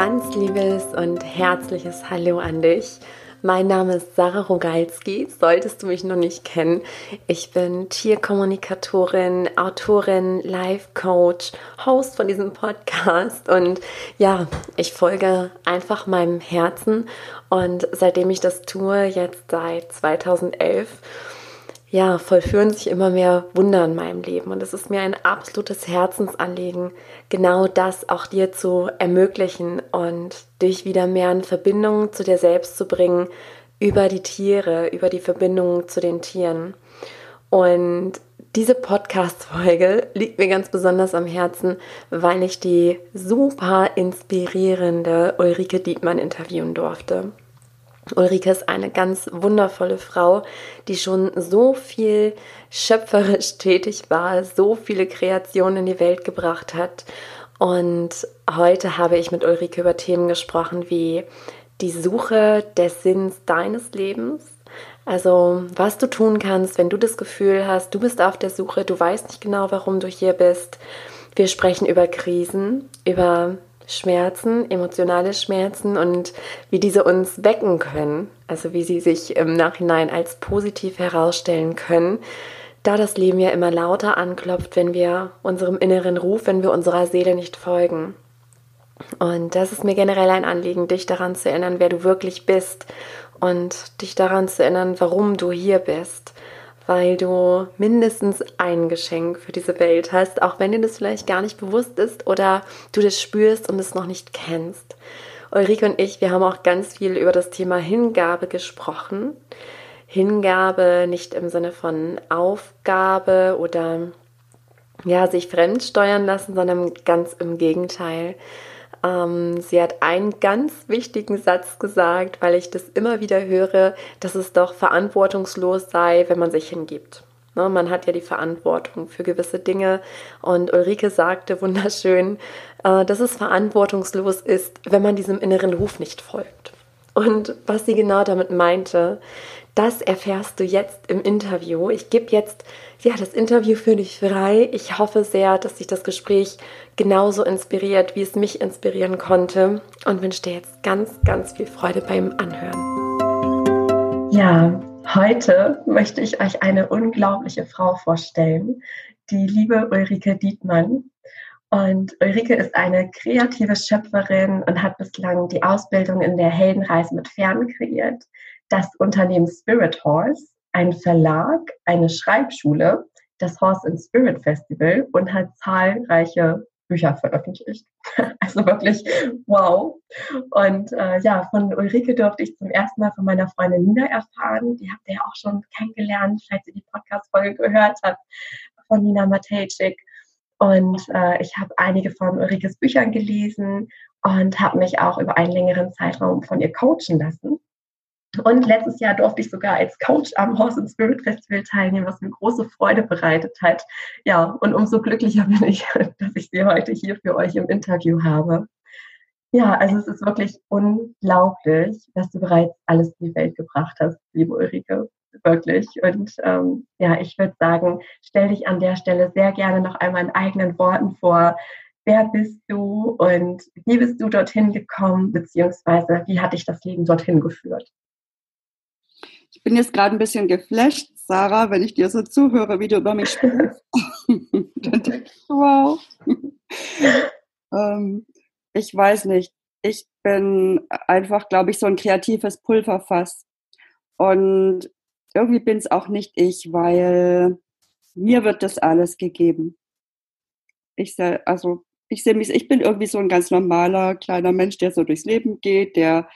ganz liebes und herzliches Hallo an dich. Mein Name ist Sarah Rogalski, solltest du mich noch nicht kennen. Ich bin Tierkommunikatorin, Autorin, Life-Coach, Host von diesem Podcast und ja, ich folge einfach meinem Herzen und seitdem ich das tue, jetzt seit 2011, ja, vollführen sich immer mehr Wunder in meinem Leben. Und es ist mir ein absolutes Herzensanliegen, genau das auch dir zu ermöglichen und dich wieder mehr in Verbindung zu dir selbst zu bringen, über die Tiere, über die Verbindung zu den Tieren. Und diese Podcast-Folge liegt mir ganz besonders am Herzen, weil ich die super inspirierende Ulrike Dietmann interviewen durfte. Ulrike ist eine ganz wundervolle Frau, die schon so viel schöpferisch tätig war, so viele Kreationen in die Welt gebracht hat. Und heute habe ich mit Ulrike über Themen gesprochen wie die Suche des Sinns deines Lebens. Also was du tun kannst, wenn du das Gefühl hast, du bist auf der Suche, du weißt nicht genau, warum du hier bist. Wir sprechen über Krisen, über Schmerzen, emotionale Schmerzen und wie diese uns wecken können, also wie sie sich im Nachhinein als positiv herausstellen können, da das Leben ja immer lauter anklopft, wenn wir unserem inneren Ruf, wenn wir unserer Seele nicht folgen. Und das ist mir generell ein Anliegen, dich daran zu erinnern, wer du wirklich bist und dich daran zu erinnern, warum du hier bist weil du mindestens ein Geschenk für diese Welt hast, auch wenn dir das vielleicht gar nicht bewusst ist oder du das spürst und es noch nicht kennst. Ulrike und ich, wir haben auch ganz viel über das Thema Hingabe gesprochen. Hingabe nicht im Sinne von Aufgabe oder ja, sich fremd steuern lassen, sondern ganz im Gegenteil. Ähm, sie hat einen ganz wichtigen Satz gesagt, weil ich das immer wieder höre, dass es doch verantwortungslos sei, wenn man sich hingibt. Ne, man hat ja die Verantwortung für gewisse Dinge. Und Ulrike sagte wunderschön, äh, dass es verantwortungslos ist, wenn man diesem inneren Ruf nicht folgt. Und was sie genau damit meinte, das erfährst du jetzt im Interview. Ich gebe jetzt ja, das Interview für dich frei. Ich hoffe sehr, dass dich das Gespräch genauso inspiriert, wie es mich inspirieren konnte und wünsche dir jetzt ganz, ganz viel Freude beim Anhören. Ja, heute möchte ich euch eine unglaubliche Frau vorstellen, die liebe Ulrike Dietmann. Und Ulrike ist eine kreative Schöpferin und hat bislang die Ausbildung in der Heldenreise mit Pferden kreiert, das Unternehmen Spirit Horse ein Verlag, eine Schreibschule, das Horse and Spirit Festival und hat zahlreiche Bücher veröffentlicht. Also wirklich wow. Und äh, ja, von Ulrike durfte ich zum ersten Mal von meiner Freundin Nina erfahren. Die habt ihr ja auch schon kennengelernt, falls ihr die Podcast-Folge gehört habt, von Nina Matejcik. Und äh, ich habe einige von Ulrikes Büchern gelesen und habe mich auch über einen längeren Zeitraum von ihr coachen lassen. Und letztes Jahr durfte ich sogar als Coach am Horse and Spirit Festival teilnehmen, was mir große Freude bereitet hat. Ja, und umso glücklicher bin ich, dass ich sie heute hier für euch im Interview habe. Ja, also es ist wirklich unglaublich, was du bereits alles in die Welt gebracht hast, liebe Ulrike. Wirklich. Und ähm, ja, ich würde sagen, stell dich an der Stelle sehr gerne noch einmal in eigenen Worten vor. Wer bist du und wie bist du dorthin gekommen, beziehungsweise wie hat dich das Leben dorthin geführt? Ich bin jetzt gerade ein bisschen geflasht, Sarah, wenn ich dir so zuhöre, wie du über mich sprichst. Dann denke ich, wow. ähm, ich weiß nicht. Ich bin einfach, glaube ich, so ein kreatives Pulverfass. Und irgendwie bin es auch nicht ich, weil mir wird das alles gegeben. Ich seh, also ich sehe mich, ich bin irgendwie so ein ganz normaler kleiner Mensch, der so durchs Leben geht, der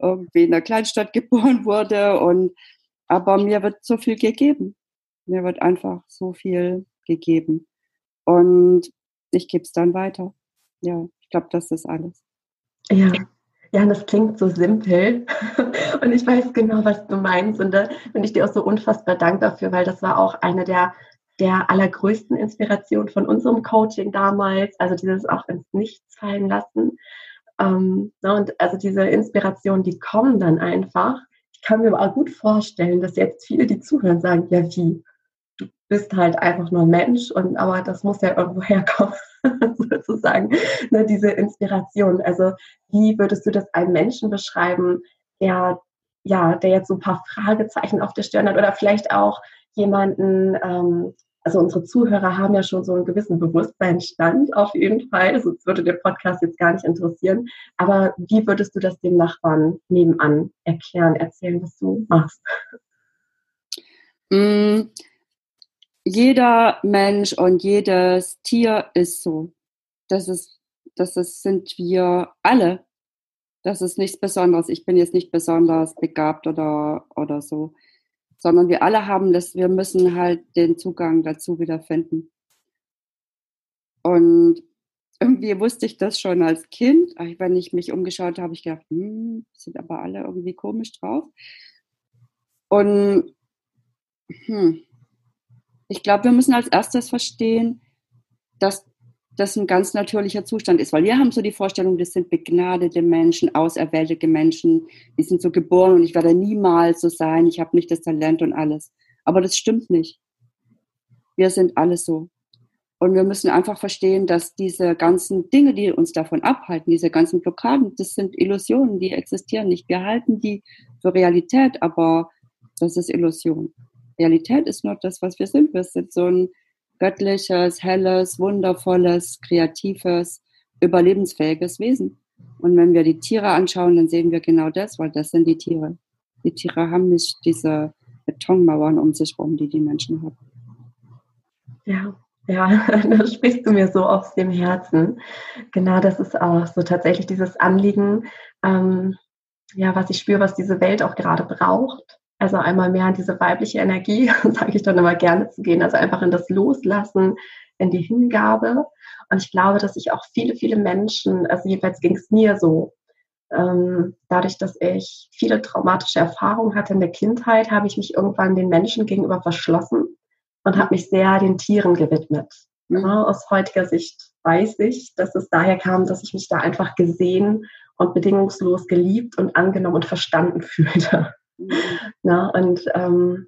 irgendwie in einer Kleinstadt geboren wurde und aber mir wird so viel gegeben. Mir wird einfach so viel gegeben. Und ich gebe es dann weiter. Ja, ich glaube, das ist alles. Ja. Ja, das klingt so simpel. Und ich weiß genau, was du meinst. Und da bin ich dir auch so unfassbar dankbar dafür, weil das war auch eine der, der allergrößten Inspirationen von unserem Coaching damals. Also dieses auch ins Nichts fallen lassen. Ähm, ne, und also diese Inspirationen, die kommen dann einfach. Ich kann mir aber auch gut vorstellen, dass jetzt viele, die zuhören, sagen, ja wie, bist halt einfach nur Mensch und aber das muss ja irgendwo herkommen, sozusagen, ne, diese Inspiration. Also wie würdest du das einem Menschen beschreiben, der ja, der jetzt so ein paar Fragezeichen auf der Stirn hat oder vielleicht auch jemanden, ähm, also unsere Zuhörer haben ja schon so einen gewissen Bewusstseinsstand auf jeden Fall, sonst würde der Podcast jetzt gar nicht interessieren. Aber wie würdest du das dem Nachbarn nebenan erklären, erzählen, was du machst? Jeder Mensch und jedes Tier ist so. Das ist, das ist, sind wir alle. Das ist nichts Besonderes. Ich bin jetzt nicht besonders begabt oder, oder so sondern wir alle haben das, wir müssen halt den Zugang dazu wiederfinden. Und irgendwie wusste ich das schon als Kind. Wenn ich mich umgeschaut habe, habe ich gedacht, hm, sind aber alle irgendwie komisch drauf. Und hm, ich glaube, wir müssen als erstes verstehen, dass das ein ganz natürlicher Zustand ist, weil wir haben so die Vorstellung, das sind begnadete Menschen, auserwählte Menschen, die sind so geboren und ich werde niemals so sein, ich habe nicht das Talent und alles. Aber das stimmt nicht. Wir sind alle so. Und wir müssen einfach verstehen, dass diese ganzen Dinge, die uns davon abhalten, diese ganzen Blockaden, das sind Illusionen, die existieren nicht. Wir halten die für Realität, aber das ist Illusion. Realität ist nur das, was wir sind. Wir sind so ein göttliches, helles, wundervolles, kreatives, überlebensfähiges Wesen. Und wenn wir die Tiere anschauen, dann sehen wir genau das, weil das sind die Tiere. Die Tiere haben nicht diese Betonmauern um sich herum, die die Menschen haben. Ja, ja, da sprichst du mir so aus dem Herzen. Genau, das ist auch so tatsächlich dieses Anliegen, ähm, ja, was ich spüre, was diese Welt auch gerade braucht. Also einmal mehr in diese weibliche Energie, sage ich dann immer gerne zu gehen, also einfach in das Loslassen, in die Hingabe. Und ich glaube, dass sich auch viele, viele Menschen, also jedenfalls ging es mir so, ähm, dadurch, dass ich viele traumatische Erfahrungen hatte in der Kindheit, habe ich mich irgendwann den Menschen gegenüber verschlossen und habe mich sehr den Tieren gewidmet. Mhm. Ja, aus heutiger Sicht weiß ich, dass es daher kam, dass ich mich da einfach gesehen und bedingungslos geliebt und angenommen und verstanden fühlte. Na, und ähm,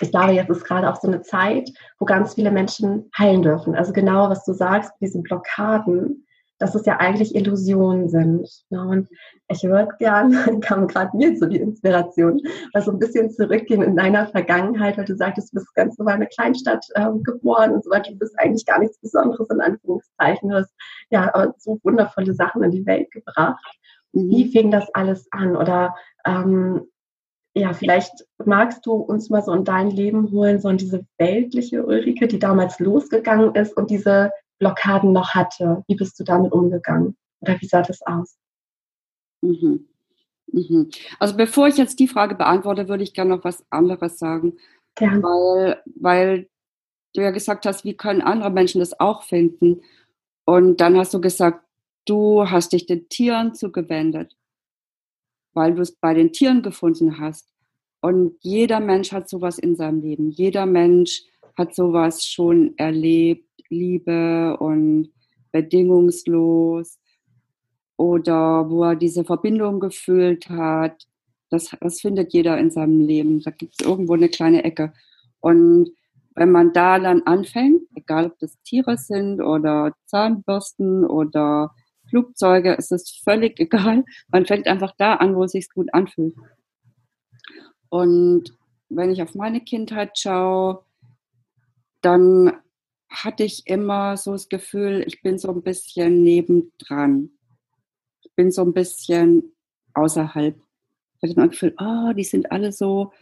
ich glaube, jetzt ist gerade auch so eine Zeit, wo ganz viele Menschen heilen dürfen. Also genau, was du sagst, diese Blockaden, dass es ja eigentlich Illusionen sind. Ja, und ich würde gern, kam gerade mir so die Inspiration, mal so ein bisschen zurückgehen in deiner Vergangenheit, weil du sagtest, du bist ganz normal in einer Kleinstadt äh, geboren und so weiter. Du bist eigentlich gar nichts Besonderes in Anführungszeichen. Du hast ja so wundervolle Sachen in die Welt gebracht. Mhm. Wie fing das alles an? Oder ähm, ja, vielleicht magst du uns mal so in dein Leben holen, so in diese weltliche Ulrike, die damals losgegangen ist und diese Blockaden noch hatte. Wie bist du damit umgegangen? Oder wie sah das aus? Mhm. Mhm. Also bevor ich jetzt die Frage beantworte, würde ich gerne noch was anderes sagen. Gern. Weil, weil du ja gesagt hast, wie können andere Menschen das auch finden? Und dann hast du gesagt, du hast dich den Tieren zugewendet weil du es bei den Tieren gefunden hast. Und jeder Mensch hat sowas in seinem Leben. Jeder Mensch hat sowas schon erlebt, Liebe und bedingungslos oder wo er diese Verbindung gefühlt hat. Das, das findet jeder in seinem Leben. Da gibt es irgendwo eine kleine Ecke. Und wenn man da dann anfängt, egal ob das Tiere sind oder Zahnbürsten oder Flugzeuge, es ist völlig egal. Man fängt einfach da an, wo es sich gut anfühlt. Und wenn ich auf meine Kindheit schaue, dann hatte ich immer so das Gefühl, ich bin so ein bisschen nebendran. Ich bin so ein bisschen außerhalb. Ich hatte immer das Gefühl, oh, die sind alle so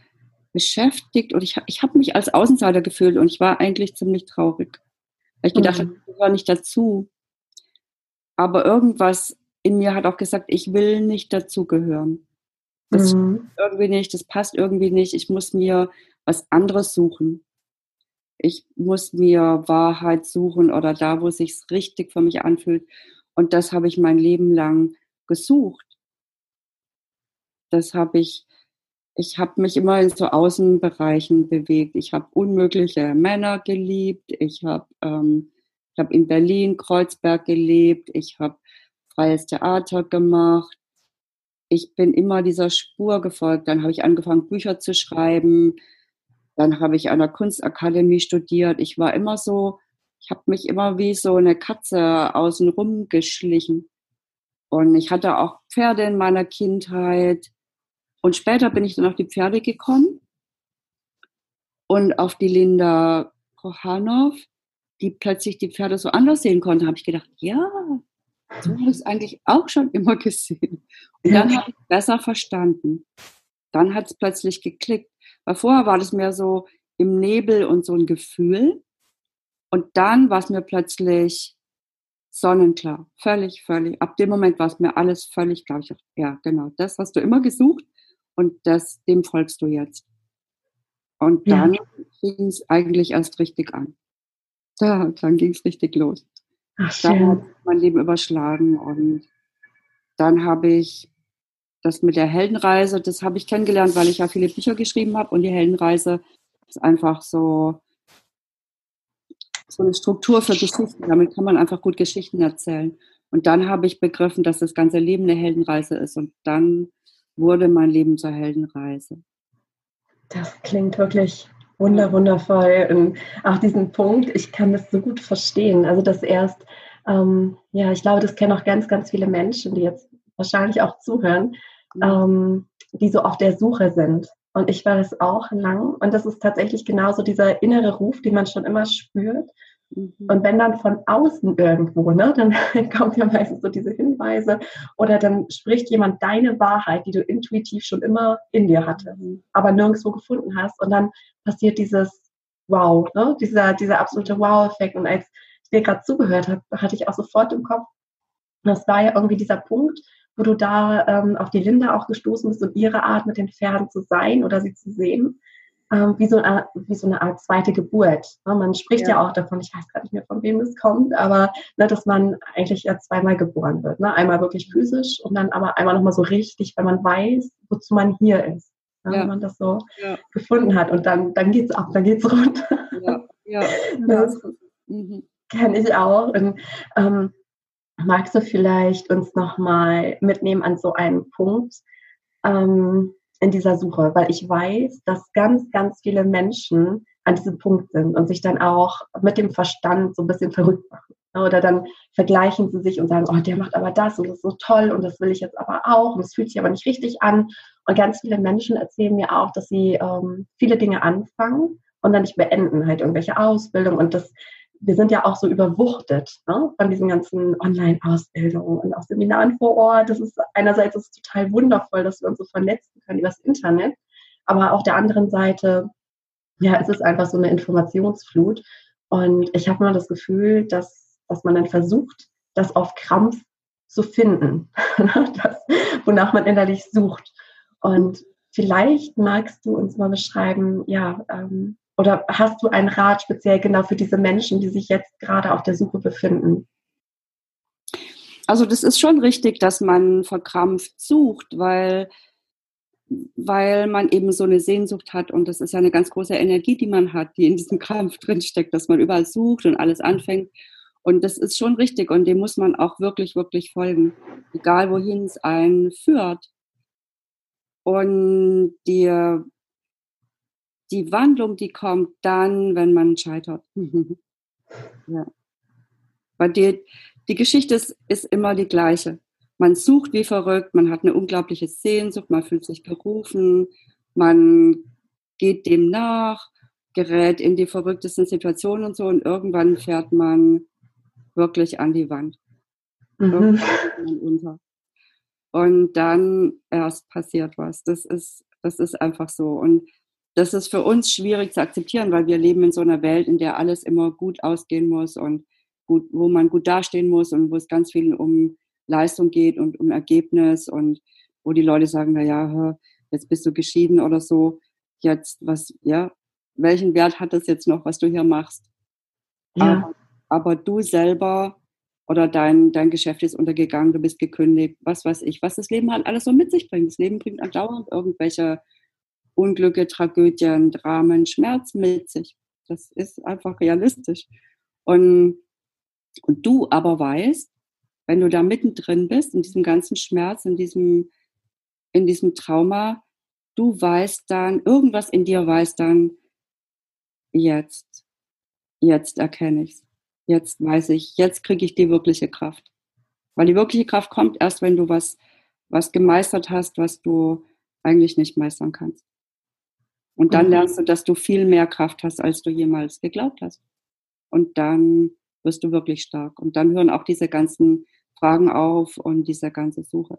beschäftigt und ich, ich habe mich als Außenseiter gefühlt und ich war eigentlich ziemlich traurig. Weil ich gedacht mhm. ich gehöre nicht dazu. Aber irgendwas in mir hat auch gesagt, ich will nicht dazugehören. Das mhm. irgendwie nicht, das passt irgendwie nicht. Ich muss mir was anderes suchen. Ich muss mir Wahrheit suchen oder da, wo es sich richtig für mich anfühlt. Und das habe ich mein Leben lang gesucht. Das habe ich, ich habe mich immer in so Außenbereichen bewegt. Ich habe unmögliche Männer geliebt. Ich habe ähm, ich habe in Berlin, Kreuzberg gelebt, ich habe freies Theater gemacht. Ich bin immer dieser Spur gefolgt. Dann habe ich angefangen, Bücher zu schreiben. Dann habe ich an der Kunstakademie studiert. Ich war immer so, ich habe mich immer wie so eine Katze außenrum geschlichen. Und ich hatte auch Pferde in meiner Kindheit. Und später bin ich dann auf die Pferde gekommen und auf die Linda Kohanov, die plötzlich die Pferde so anders sehen konnte, habe ich gedacht, ja, so habe ich es eigentlich auch schon immer gesehen. Und dann habe ich es besser verstanden. Dann hat es plötzlich geklickt. Weil vorher war das mehr so im Nebel und so ein Gefühl. Und dann war es mir plötzlich sonnenklar. Völlig, völlig. Ab dem Moment war es mir alles völlig klar. Ich dachte, ja, genau, das hast du immer gesucht und das, dem folgst du jetzt. Und dann ja. fing es eigentlich erst richtig an. Da, dann ging es richtig los. Ach, dann hat mein Leben überschlagen und dann habe ich das mit der Heldenreise, das habe ich kennengelernt, weil ich ja viele Bücher geschrieben habe und die Heldenreise ist einfach so, so eine Struktur für Geschichten. Damit kann man einfach gut Geschichten erzählen. Und dann habe ich begriffen, dass das ganze Leben eine Heldenreise ist und dann wurde mein Leben zur Heldenreise. Das klingt wirklich wunder, wundervoll. Und auch diesen Punkt, ich kann das so gut verstehen. Also das erst, ähm, ja, ich glaube, das kennen auch ganz, ganz viele Menschen, die jetzt wahrscheinlich auch zuhören, mhm. ähm, die so auf der Suche sind. Und ich war das auch lang. Und das ist tatsächlich genauso dieser innere Ruf, den man schon immer spürt. Mhm. Und wenn dann von außen irgendwo, ne, dann kommen ja meistens so diese Hinweise oder dann spricht jemand deine Wahrheit, die du intuitiv schon immer in dir hattest, mhm. aber nirgendwo gefunden hast. Und dann passiert dieses Wow, ne, dieser, dieser absolute Wow-Effekt. Und als ich dir gerade zugehört habe, hatte ich auch sofort im Kopf, das war ja irgendwie dieser Punkt, wo du da ähm, auf die Linda auch gestoßen bist und ihre Art mit den Pferden zu sein oder sie zu sehen ähm, wie, so eine, wie so eine Art zweite Geburt. Ne? Man spricht ja. ja. auch davon, ich weiß gar nicht mehr, von wem das kommt, aber ne, dass man eigentlich ja zweimal geboren wird. Ne? Einmal wirklich physisch und dann aber einmal nochmal so richtig, wenn man weiß, wozu man hier ist. Ne? Ja. Wenn man das so ja. gefunden hat und dann, dann geht's ab, dann geht's runter. Ja, ja. Das mhm. kenne ich auch. Und, ähm, magst du vielleicht uns nochmal mitnehmen an so einen Punkt, ähm, in dieser Suche, weil ich weiß, dass ganz, ganz viele Menschen an diesem Punkt sind und sich dann auch mit dem Verstand so ein bisschen verrückt machen. Oder dann vergleichen sie sich und sagen, oh, der macht aber das und das ist so toll und das will ich jetzt aber auch und es fühlt sich aber nicht richtig an. Und ganz viele Menschen erzählen mir auch, dass sie ähm, viele Dinge anfangen und dann nicht beenden, halt irgendwelche Ausbildung und das wir sind ja auch so überwuchtet ne, von diesen ganzen Online-Ausbildungen und auch Seminaren vor Ort. Das ist einerseits ist es total wundervoll, dass wir uns so vernetzen können über das Internet, aber auf der anderen Seite, ja, es ist einfach so eine Informationsflut. Und ich habe mal das Gefühl, dass, dass man dann versucht, das auf Krampf zu finden, das, wonach man innerlich sucht. Und vielleicht magst du uns mal beschreiben, ja, ähm, oder hast du einen Rat speziell genau für diese Menschen, die sich jetzt gerade auf der Suche befinden? Also das ist schon richtig, dass man verkrampft sucht, weil, weil man eben so eine Sehnsucht hat und das ist ja eine ganz große Energie, die man hat, die in diesem Krampf drinsteckt, dass man überall sucht und alles anfängt. Und das ist schon richtig und dem muss man auch wirklich, wirklich folgen, egal wohin es einen führt. Und die die Wandlung, die kommt dann, wenn man scheitert. ja. Weil die, die Geschichte ist, ist immer die gleiche. Man sucht wie verrückt, man hat eine unglaubliche Sehnsucht, man fühlt sich gerufen, man geht dem nach, gerät in die verrücktesten Situationen und so und irgendwann fährt man wirklich an die Wand. Mhm. unter. Und dann erst passiert was. Das ist, das ist einfach so. Und das ist für uns schwierig zu akzeptieren, weil wir leben in so einer Welt, in der alles immer gut ausgehen muss und gut, wo man gut dastehen muss und wo es ganz viel um Leistung geht und um Ergebnis und wo die Leute sagen, na ja, jetzt bist du geschieden oder so, jetzt was, ja, welchen Wert hat das jetzt noch, was du hier machst? Ja. Aber, aber du selber oder dein, dein Geschäft ist untergegangen, du bist gekündigt, was weiß ich, was das Leben halt alles so mit sich bringt. Das Leben bringt andauernd irgendwelche Unglücke, Tragödien, Dramen, Schmerz mit sich. Das ist einfach realistisch. Und, und du aber weißt, wenn du da mittendrin bist, in diesem ganzen Schmerz, in diesem, in diesem Trauma, du weißt dann, irgendwas in dir weiß dann, jetzt, jetzt erkenne ich es. Jetzt weiß ich, jetzt kriege ich die wirkliche Kraft. Weil die wirkliche Kraft kommt erst, wenn du was, was gemeistert hast, was du eigentlich nicht meistern kannst. Und dann mhm. lernst du, dass du viel mehr Kraft hast, als du jemals geglaubt hast. Und dann wirst du wirklich stark. Und dann hören auch diese ganzen Fragen auf und diese ganze Suche.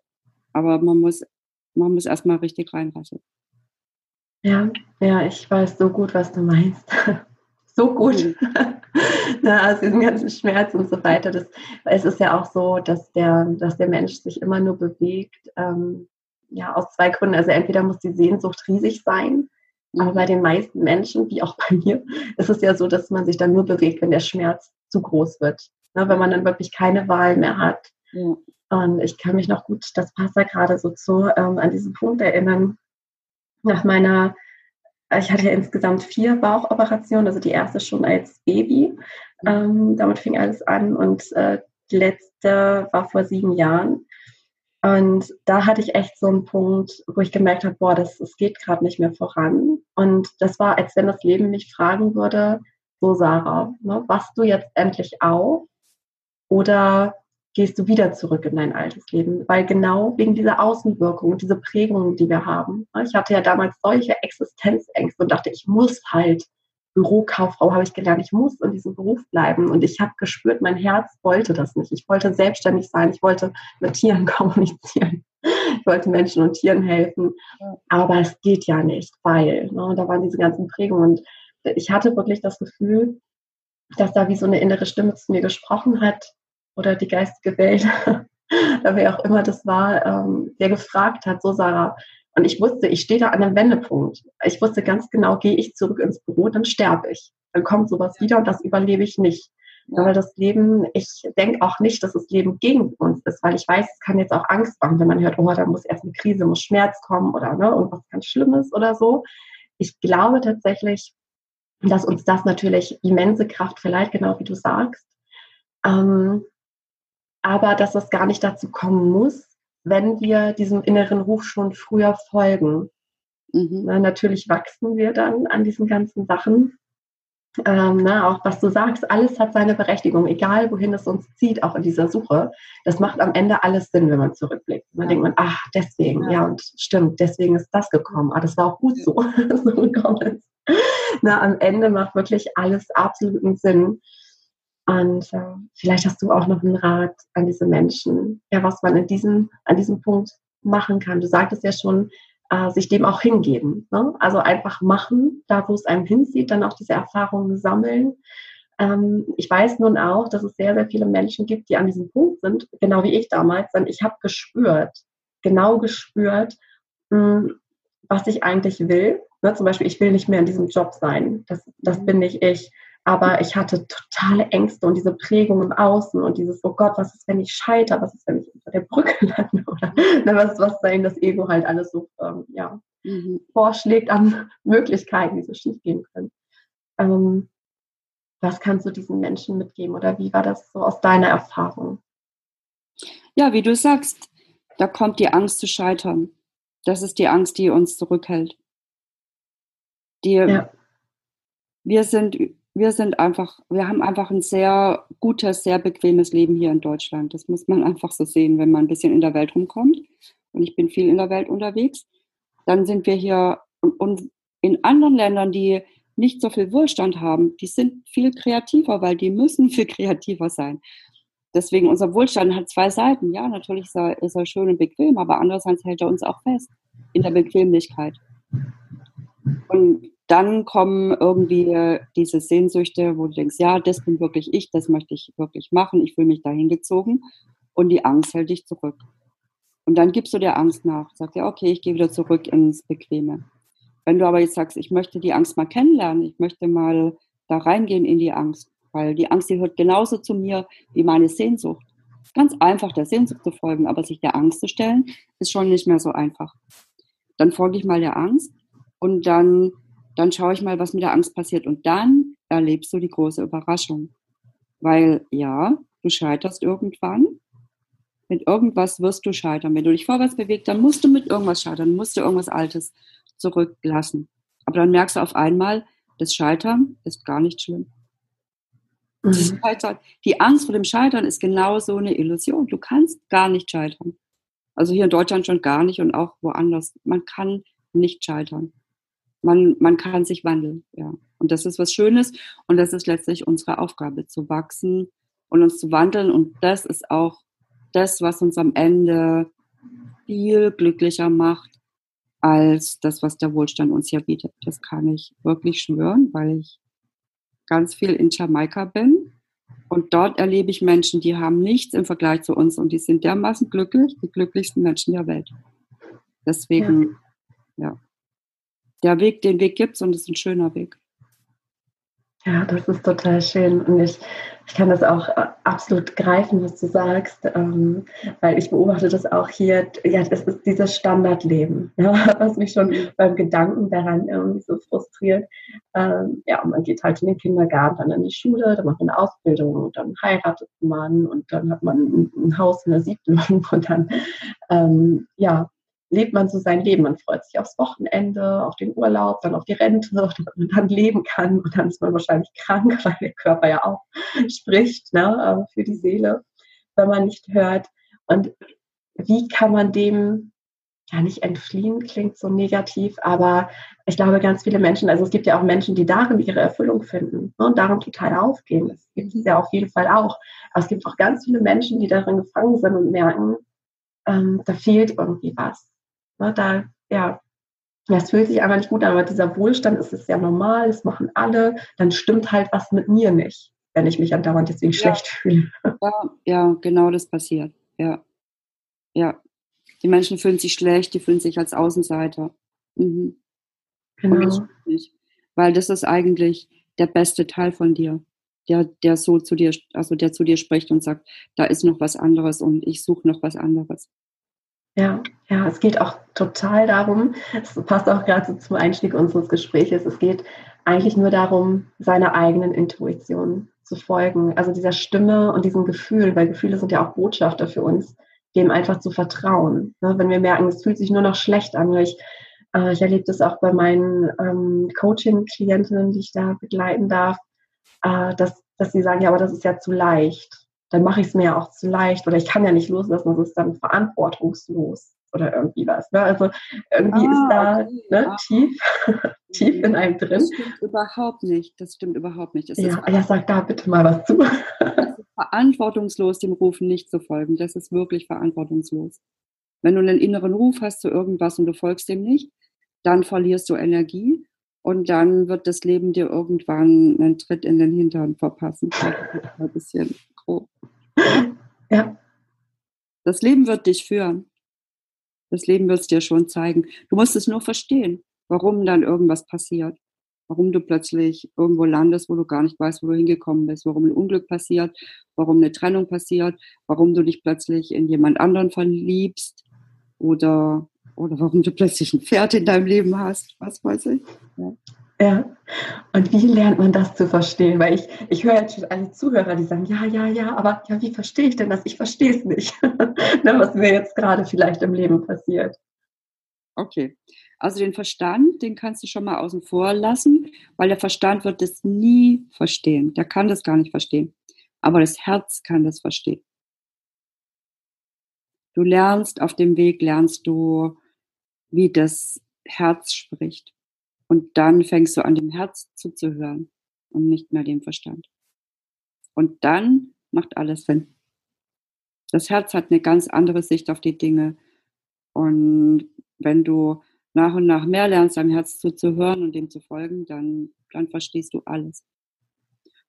Aber man muss, man muss erstmal richtig reinlassen. Ja, ja, ich weiß so gut, was du meinst. so gut. Na, also diesen ganzen Schmerz und so weiter. Das, es ist ja auch so, dass der, dass der Mensch sich immer nur bewegt, ähm, ja, aus zwei Gründen. Also entweder muss die Sehnsucht riesig sein, aber bei den meisten Menschen, wie auch bei mir, ist es ja so, dass man sich dann nur bewegt, wenn der Schmerz zu groß wird. Ne, wenn man dann wirklich keine Wahl mehr hat. Ja. Und ich kann mich noch gut, das passt ja gerade so zu, ähm, an diesen Punkt erinnern. Nach meiner, ich hatte ja insgesamt vier Bauchoperationen, also die erste schon als Baby. Ähm, damit fing alles an und äh, die letzte war vor sieben Jahren. Und da hatte ich echt so einen Punkt, wo ich gemerkt habe, boah, das, das geht gerade nicht mehr voran. Und das war, als wenn das Leben mich fragen würde, so Sarah, ne, wachst du jetzt endlich auf oder gehst du wieder zurück in dein altes Leben? Weil genau wegen dieser Außenwirkung, diese Prägungen, die wir haben. Ne, ich hatte ja damals solche Existenzängste und dachte, ich muss halt Bürokauffrau habe ich gelernt, ich muss in diesem Beruf bleiben. Und ich habe gespürt, mein Herz wollte das nicht. Ich wollte selbstständig sein, ich wollte mit Tieren kommunizieren. Ich wollte Menschen und Tieren helfen. Aber es geht ja nicht, weil ne, da waren diese ganzen Prägungen. Und ich hatte wirklich das Gefühl, dass da wie so eine innere Stimme zu mir gesprochen hat oder die geistige Welt, da wer auch immer das war, ähm, der gefragt hat, so Sarah, und ich wusste, ich stehe da an einem Wendepunkt. Ich wusste ganz genau, gehe ich zurück ins Büro, dann sterbe ich. Dann kommt sowas wieder und das überlebe ich nicht. Ja. Weil das Leben, ich denke auch nicht, dass das Leben gegen uns ist, weil ich weiß, es kann jetzt auch Angst machen, wenn man hört, oh, da muss erst eine Krise, muss Schmerz kommen oder ne, irgendwas ganz Schlimmes oder so. Ich glaube tatsächlich, dass uns das natürlich immense Kraft verleiht, genau wie du sagst. Ähm, aber dass es gar nicht dazu kommen muss, wenn wir diesem inneren Ruf schon früher folgen. Mhm. Na, natürlich wachsen wir dann an diesen ganzen Sachen. Ähm, na, auch was du sagst, alles hat seine Berechtigung, egal wohin es uns zieht, auch in dieser Suche. Das macht am Ende alles Sinn, wenn man zurückblickt. Man ja. denkt man, ach, deswegen, ja. ja, und stimmt, deswegen ist das gekommen. Ah, das war auch gut so, so gekommen ist. Na, am Ende macht wirklich alles absoluten Sinn. Und äh, vielleicht hast du auch noch einen Rat an diese Menschen, ja, was man in diesem, an diesem Punkt machen kann. Du sagtest ja schon, äh, sich dem auch hingeben. Ne? Also einfach machen, da wo es einem hinzieht, dann auch diese Erfahrungen sammeln. Ähm, ich weiß nun auch, dass es sehr, sehr viele Menschen gibt, die an diesem Punkt sind, genau wie ich damals, denn ich habe gespürt, genau gespürt, mh, hm, was ich eigentlich will. Ne? Zum Beispiel, ich will nicht mehr in diesem Job sein. Das, das bin nicht ich aber ich hatte totale Ängste und diese Prägung im Außen und dieses, oh Gott, was ist, wenn ich scheitere? Was ist, wenn ich unter der Brücke lande? Oder ne, was, was da das Ego halt alles so ähm, ja, mhm. vorschlägt an Möglichkeiten, die so schief gehen können. Ähm, was kannst du diesen Menschen mitgeben oder wie war das so aus deiner Erfahrung? Ja, wie du sagst, da kommt die Angst zu scheitern. Das ist die Angst, die uns zurückhält. Die, ja. Wir sind wir sind einfach, wir haben einfach ein sehr gutes, sehr bequemes Leben hier in Deutschland. Das muss man einfach so sehen, wenn man ein bisschen in der Welt rumkommt. Und ich bin viel in der Welt unterwegs. Dann sind wir hier und in anderen Ländern, die nicht so viel Wohlstand haben, die sind viel kreativer, weil die müssen viel kreativer sein. Deswegen unser Wohlstand hat zwei Seiten. Ja, natürlich ist er, ist er schön und bequem, aber andererseits hält er uns auch fest in der Bequemlichkeit. Und dann kommen irgendwie diese Sehnsüchte, wo du denkst, ja, das bin wirklich ich, das möchte ich wirklich machen, ich fühle mich dahin gezogen und die Angst hält dich zurück. Und dann gibst du der Angst nach, sagst ja, okay, ich gehe wieder zurück ins Bequeme. Wenn du aber jetzt sagst, ich möchte die Angst mal kennenlernen, ich möchte mal da reingehen in die Angst, weil die Angst, die hört genauso zu mir wie meine Sehnsucht. Ganz einfach der Sehnsucht zu folgen, aber sich der Angst zu stellen, ist schon nicht mehr so einfach. Dann folge ich mal der Angst und dann dann schaue ich mal, was mit der Angst passiert. Und dann erlebst du die große Überraschung. Weil ja, du scheiterst irgendwann. Mit irgendwas wirst du scheitern. Wenn du dich vorwärts bewegst, dann musst du mit irgendwas scheitern, musst du irgendwas Altes zurücklassen. Aber dann merkst du auf einmal, Das Scheitern ist gar nicht schlimm. Mhm. Scheitern, die Angst vor dem Scheitern ist genau so eine Illusion. Du kannst gar nicht scheitern. Also hier in Deutschland schon gar nicht und auch woanders. Man kann nicht scheitern. Man, man kann sich wandeln, ja. Und das ist was Schönes und das ist letztlich unsere Aufgabe, zu wachsen und uns zu wandeln. Und das ist auch das, was uns am Ende viel glücklicher macht als das, was der Wohlstand uns hier bietet. Das kann ich wirklich schwören, weil ich ganz viel in Jamaika bin. Und dort erlebe ich Menschen, die haben nichts im Vergleich zu uns und die sind dermaßen glücklich, die glücklichsten Menschen der Welt. Deswegen, ja. ja. Der Weg, den Weg gibt es und es ist ein schöner Weg. Ja, das ist total schön und ich, ich kann das auch äh, absolut greifen, was du sagst, ähm, weil ich beobachte das auch hier. Ja, es ist dieses Standardleben, ja, was mich schon beim Gedanken daran irgendwie so frustriert. Ähm, ja, man geht halt in den Kindergarten, dann in die Schule, dann macht man eine Ausbildung und dann heiratet man und dann hat man ein, Haus in der Siedlung und dann ähm, ja, lebt man so sein Leben. Man freut sich aufs Wochenende, auf den Urlaub, dann auf die Rente, damit man dann leben kann. Und dann ist man wahrscheinlich krank, weil der Körper ja auch spricht ne, äh, für die Seele, wenn man nicht hört. Und wie kann man dem ja nicht entfliehen, klingt so negativ, aber ich glaube, ganz viele Menschen, also es gibt ja auch Menschen, die darin ihre Erfüllung finden ne, und darin total aufgehen. Das gibt es ja auf jeden Fall auch. Aber es gibt auch ganz viele Menschen, die darin gefangen sind und merken, ähm, da fehlt irgendwie was. Ne, da, ja, das fühlt sich einfach nicht gut an, aber dieser Wohlstand ist es ja normal, das machen alle, dann stimmt halt was mit mir nicht, wenn ich mich andauernd deswegen ja. schlecht fühle. Ja, ja, genau das passiert. Ja. Ja. Die Menschen fühlen sich schlecht, die fühlen sich als Außenseiter. Mhm. Genau. Nicht, weil das ist eigentlich der beste Teil von dir, der, der so zu dir, also der zu dir spricht und sagt, da ist noch was anderes und ich suche noch was anderes. Ja, ja, es geht auch total darum, es passt auch gerade zum Einstieg unseres Gesprächs, es geht eigentlich nur darum, seiner eigenen Intuition zu folgen, also dieser Stimme und diesem Gefühl, weil Gefühle sind ja auch Botschafter für uns, dem einfach zu vertrauen. Ne? Wenn wir merken, es fühlt sich nur noch schlecht an, ich, äh, ich erlebe das auch bei meinen ähm, Coaching-Klientinnen, die ich da begleiten darf, äh, dass, dass sie sagen, ja, aber das ist ja zu leicht dann mache ich es mir ja auch zu leicht oder ich kann ja nicht loslassen, das ist dann verantwortungslos oder irgendwie was. Ne? Also irgendwie ah, ist da okay. ne, tief, tief in einem drin. Das stimmt überhaupt nicht. Das stimmt überhaupt nicht. Das ja, ja, sag da bitte mal was zu. verantwortungslos, dem Ruf nicht zu folgen. Das ist wirklich verantwortungslos. Wenn du einen inneren Ruf hast zu irgendwas und du folgst dem nicht, dann verlierst du Energie und dann wird das Leben dir irgendwann einen Tritt in den Hintern verpassen. Ein bisschen grob. Ja. Das Leben wird dich führen. Das Leben wird es dir schon zeigen. Du musst es nur verstehen, warum dann irgendwas passiert. Warum du plötzlich irgendwo landest, wo du gar nicht weißt, wo du hingekommen bist. Warum ein Unglück passiert, warum eine Trennung passiert, warum du dich plötzlich in jemand anderen verliebst oder, oder warum du plötzlich ein Pferd in deinem Leben hast. Was weiß ich. Ja. Ja. Und wie lernt man das zu verstehen? Weil ich, ich höre jetzt schon alle Zuhörer, die sagen, ja, ja, ja, aber ja, wie verstehe ich denn das? Ich verstehe es nicht, ne, was mir jetzt gerade vielleicht im Leben passiert. Okay. Also den Verstand, den kannst du schon mal außen vor lassen, weil der Verstand wird das nie verstehen. Der kann das gar nicht verstehen. Aber das Herz kann das verstehen. Du lernst auf dem Weg, lernst du, wie das Herz spricht. Und dann fängst du an, dem Herz zuzuhören und nicht mehr dem Verstand. Und dann macht alles Sinn. Das Herz hat eine ganz andere Sicht auf die Dinge. Und wenn du nach und nach mehr lernst, deinem Herz zuzuhören und dem zu folgen, dann, dann verstehst du alles.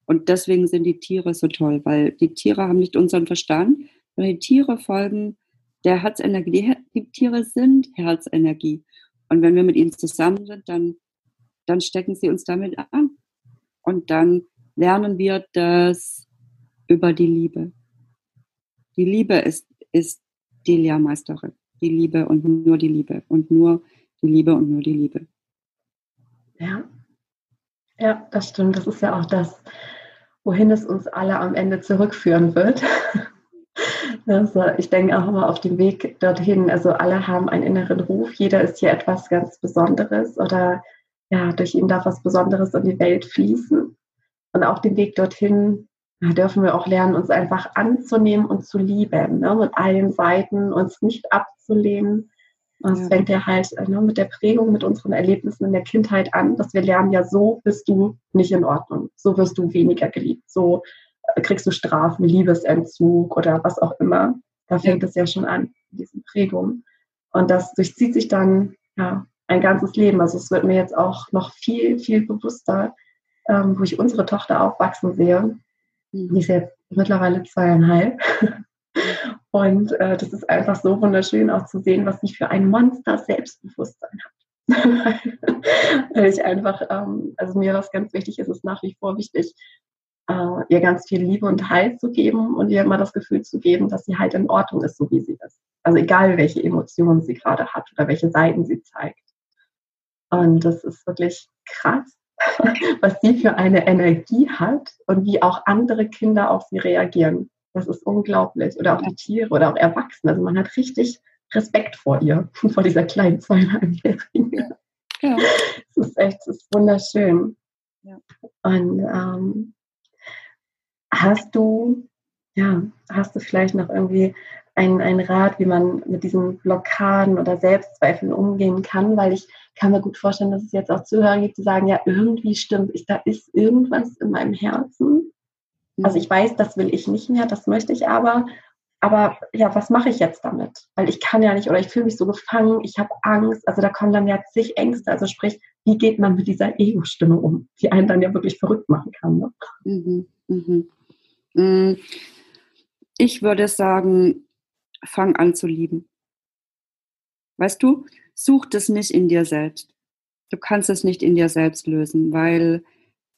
Und deswegen sind die Tiere so toll, weil die Tiere haben nicht unseren Verstand, sondern die Tiere folgen der Herzenergie. Die, die Tiere sind Herzenergie. Und wenn wir mit ihnen zusammen sind, dann dann stecken sie uns damit an. Und dann lernen wir das über die Liebe. Die Liebe ist, ist die Lehrmeisterin. Die Liebe und nur die Liebe. Und nur die Liebe und nur die Liebe. Ja. Ja, das stimmt. Das ist ja auch das, wohin es uns alle am Ende zurückführen wird. Also ich denke auch immer auf dem Weg dorthin, also alle haben einen inneren Ruf, jeder ist hier etwas ganz Besonderes oder ja, durch ihn darf was Besonderes in die Welt fließen. Und auch den Weg dorthin da dürfen wir auch lernen, uns einfach anzunehmen und zu lieben, ne? mit allen Seiten, uns nicht abzulehnen. Das ja. fängt ja halt ne, mit der Prägung, mit unseren Erlebnissen in der Kindheit an, dass wir lernen, ja, so bist du nicht in Ordnung, so wirst du weniger geliebt, so äh, kriegst du Strafen, Liebesentzug oder was auch immer. Da fängt es ja schon an, diese Prägung. Und das durchzieht sich dann ja, ein ganzes Leben. Also es wird mir jetzt auch noch viel, viel bewusster, ähm, wo ich unsere Tochter aufwachsen sehe. Die ist jetzt mittlerweile zweieinhalb. Und äh, das ist einfach so wunderschön auch zu sehen, was sie für ein Monster Selbstbewusstsein hat. Weil ich einfach, ähm, also mir was ganz wichtig ist, ist nach wie vor wichtig, äh, ihr ganz viel Liebe und Halt zu geben und ihr immer das Gefühl zu geben, dass sie halt in Ordnung ist, so wie sie ist. Also egal, welche Emotionen sie gerade hat oder welche Seiten sie zeigt. Und das ist wirklich krass, was sie für eine Energie hat und wie auch andere Kinder auf sie reagieren. Das ist unglaublich. Oder auch die Tiere oder auch Erwachsene. Also man hat richtig Respekt vor ihr, vor dieser kleinen zweieinhalbjährigen. Ja. Es ist echt, es ist wunderschön. Ja. Und ähm, hast du, ja, hast du vielleicht noch irgendwie einen, einen Rat, wie man mit diesen Blockaden oder Selbstzweifeln umgehen kann? Weil ich kann mir gut vorstellen, dass es jetzt auch Zuhörer gibt, die sagen, ja, irgendwie stimmt, ich, da ist irgendwas in meinem Herzen. Also ich weiß, das will ich nicht mehr, das möchte ich aber. Aber ja, was mache ich jetzt damit? Weil ich kann ja nicht oder ich fühle mich so gefangen, ich habe Angst. Also da kommen dann ja zig Ängste. Also sprich, wie geht man mit dieser Ego-Stimme um, die einen dann ja wirklich verrückt machen kann? Ne? Mhm, mhm. Mm, ich würde sagen, fang an zu lieben. Weißt du, such das nicht in dir selbst. Du kannst es nicht in dir selbst lösen, weil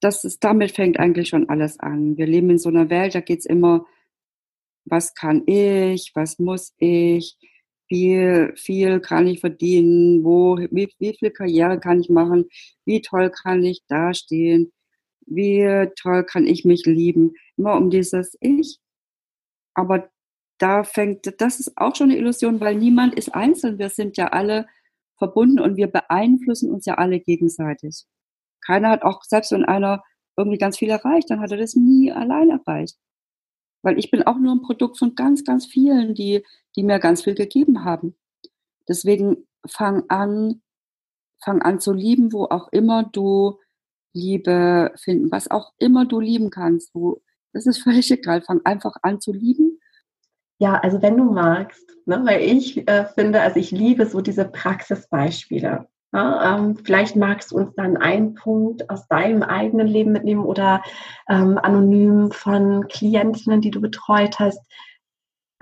das ist, damit fängt eigentlich schon alles an. Wir leben in so einer Welt, da geht es immer, was kann ich, was muss ich, wie viel kann ich verdienen, wo, wie, wie viel Karriere kann ich machen, wie toll kann ich dastehen, wie toll kann ich mich lieben. Immer um dieses Ich. Aber da fängt, das ist auch schon eine Illusion, weil niemand ist einzeln. Wir sind ja alle verbunden und wir beeinflussen uns ja alle gegenseitig. Keiner hat auch, selbst wenn einer irgendwie ganz viel erreicht, dann hat er das nie allein erreicht. Weil ich bin auch nur ein Produkt von ganz, ganz vielen, die, die mir ganz viel gegeben haben. Deswegen fang an, fang an zu lieben, wo auch immer du Liebe finden, was auch immer du lieben kannst. Wo, das ist völlig egal. Fang einfach an zu lieben ja, also wenn du magst, ne, weil ich äh, finde, also ich liebe so diese Praxisbeispiele. Ja, ähm, vielleicht magst du uns dann einen Punkt aus deinem eigenen Leben mitnehmen oder ähm, anonym von Klientinnen, die du betreut hast.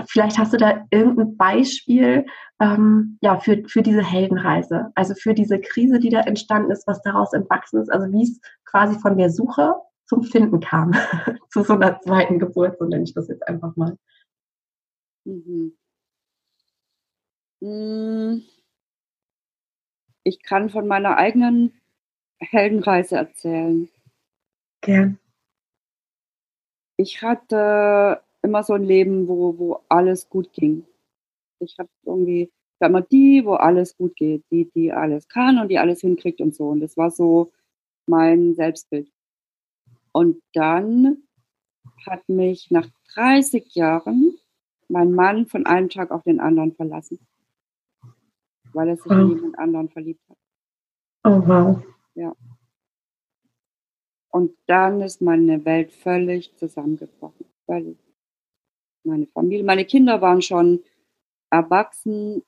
Vielleicht hast du da irgendein Beispiel ähm, ja, für, für diese Heldenreise, also für diese Krise, die da entstanden ist, was daraus entwachsen ist, also wie es quasi von der Suche zum Finden kam, zu so einer zweiten Geburt, so nenne ich das jetzt einfach mal. Mhm. Hm. Ich kann von meiner eigenen Heldenreise erzählen. Gern. Ich hatte immer so ein Leben, wo, wo alles gut ging. Ich habe irgendwie, ich immer die, wo alles gut geht, die, die alles kann und die alles hinkriegt und so. Und das war so mein Selbstbild. Und dann hat mich nach 30 Jahren mein Mann von einem Tag auf den anderen verlassen, weil er sich oh. in jemand anderen verliebt hat. Oh, wow. Ja. Und dann ist meine Welt völlig zusammengebrochen. Völlig. Meine Familie, meine Kinder waren schon erwachsen,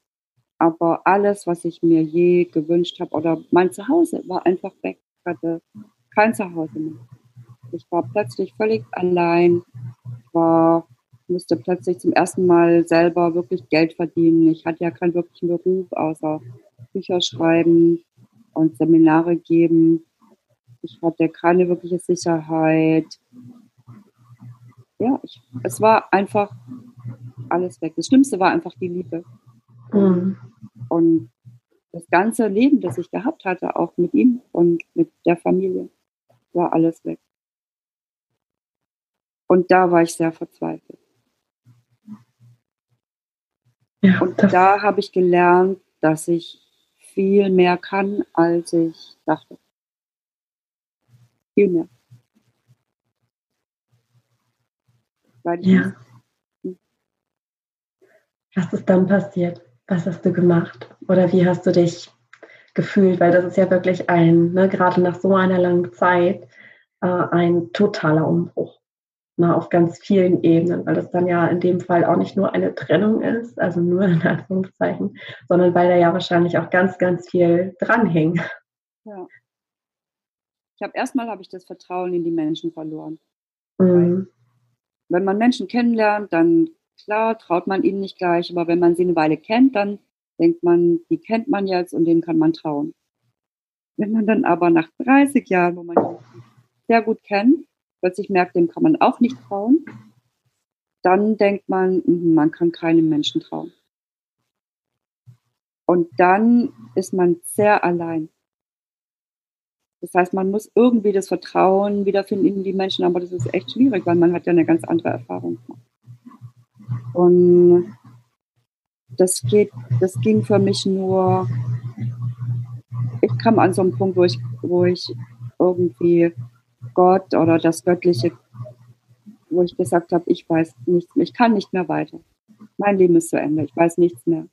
aber alles, was ich mir je gewünscht habe, oder mein Zuhause war einfach weg. Ich hatte kein Zuhause mehr. Ich war plötzlich völlig allein. Ich war musste plötzlich zum ersten Mal selber wirklich Geld verdienen. Ich hatte ja keinen wirklichen Beruf, außer Bücher schreiben und Seminare geben. Ich hatte keine wirkliche Sicherheit. Ja, ich, es war einfach alles weg. Das Schlimmste war einfach die Liebe. Mhm. Und das ganze Leben, das ich gehabt hatte, auch mit ihm und mit der Familie, war alles weg. Und da war ich sehr verzweifelt. Ja, und da habe ich gelernt, dass ich viel mehr kann, als ich dachte. Viel mehr. ja. Was ist dann passiert? Was hast du gemacht? Oder wie hast du dich gefühlt? Weil das ist ja wirklich ein, ne, gerade nach so einer langen Zeit, äh, ein totaler Umbruch. Ne, auf ganz vielen Ebenen, weil das dann ja in dem Fall auch nicht nur eine Trennung ist, also nur in Anführungszeichen, sondern weil da ja wahrscheinlich auch ganz, ganz viel dranhängt. Ja. Ich habe erstmal habe ich das Vertrauen in die Menschen verloren. Mhm. Wenn man Menschen kennenlernt, dann klar traut man ihnen nicht gleich, aber wenn man sie eine Weile kennt, dann denkt man, die kennt man jetzt und denen kann man trauen. Wenn man dann aber nach 30 Jahren, wo man sehr gut kennt, plötzlich merkt, dem kann man auch nicht trauen, dann denkt man, mhm, man kann keinem Menschen trauen. Und dann ist man sehr allein. Das heißt, man muss irgendwie das Vertrauen wiederfinden in die Menschen, aber das ist echt schwierig, weil man hat ja eine ganz andere Erfahrung. Und das geht, das ging für mich nur, ich kam an so einen Punkt, wo ich, wo ich irgendwie Gott oder das Göttliche, wo ich gesagt habe, ich weiß nichts mehr, ich kann nicht mehr weiter. Mein Leben ist zu Ende, ich weiß nichts mehr.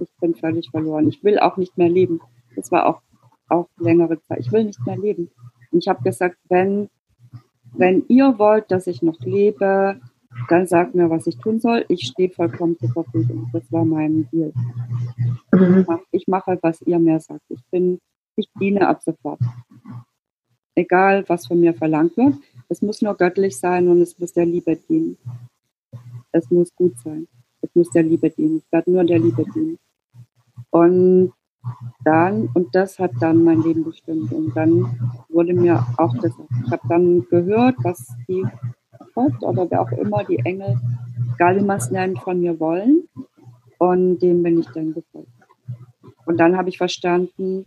Ich bin völlig verloren. Ich will auch nicht mehr leben. Das war auch auch längere Zeit. Ich will nicht mehr leben. Und ich habe gesagt, wenn, wenn ihr wollt, dass ich noch lebe, dann sagt mir, was ich tun soll. Ich stehe vollkommen zur Verfügung. Das war mein Deal. Mhm. Ich mache, was ihr mir sagt. Ich bin, ich diene ab sofort. Egal, was von mir verlangt wird. Es muss nur göttlich sein und es muss der Liebe dienen. Es muss gut sein. Es muss der Liebe dienen. Ich werde nur der Liebe dienen. Und dann, und das hat dann mein Leben bestimmt. Und dann wurde mir auch das, ich habe dann gehört, was die Gott oder wer auch immer, die Engel, es nennt, von mir wollen. Und dem bin ich dann gefolgt. Und dann habe ich verstanden,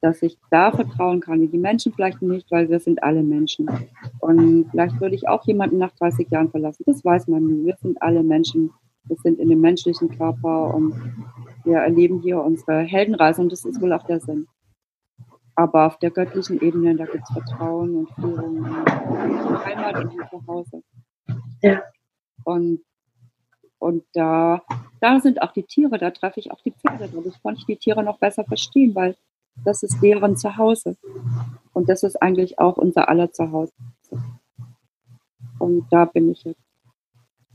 dass ich da vertrauen kann, wie die Menschen vielleicht nicht, weil wir sind alle Menschen. Und vielleicht würde ich auch jemanden nach 30 Jahren verlassen. Das weiß man nie. Wir sind alle Menschen. Wir sind in dem menschlichen Körper und wir erleben hier unsere Heldenreise und das ist wohl auch der Sinn. Aber auf der göttlichen Ebene, da gibt es Vertrauen und Führung und Heimat und Zuhause. Ja. Und, und da, da sind auch die Tiere, da treffe ich auch die Pferde. Dadurch konnte ich die Tiere noch besser verstehen, weil das ist deren Zuhause. Und das ist eigentlich auch unser aller Zuhause. Und da bin ich jetzt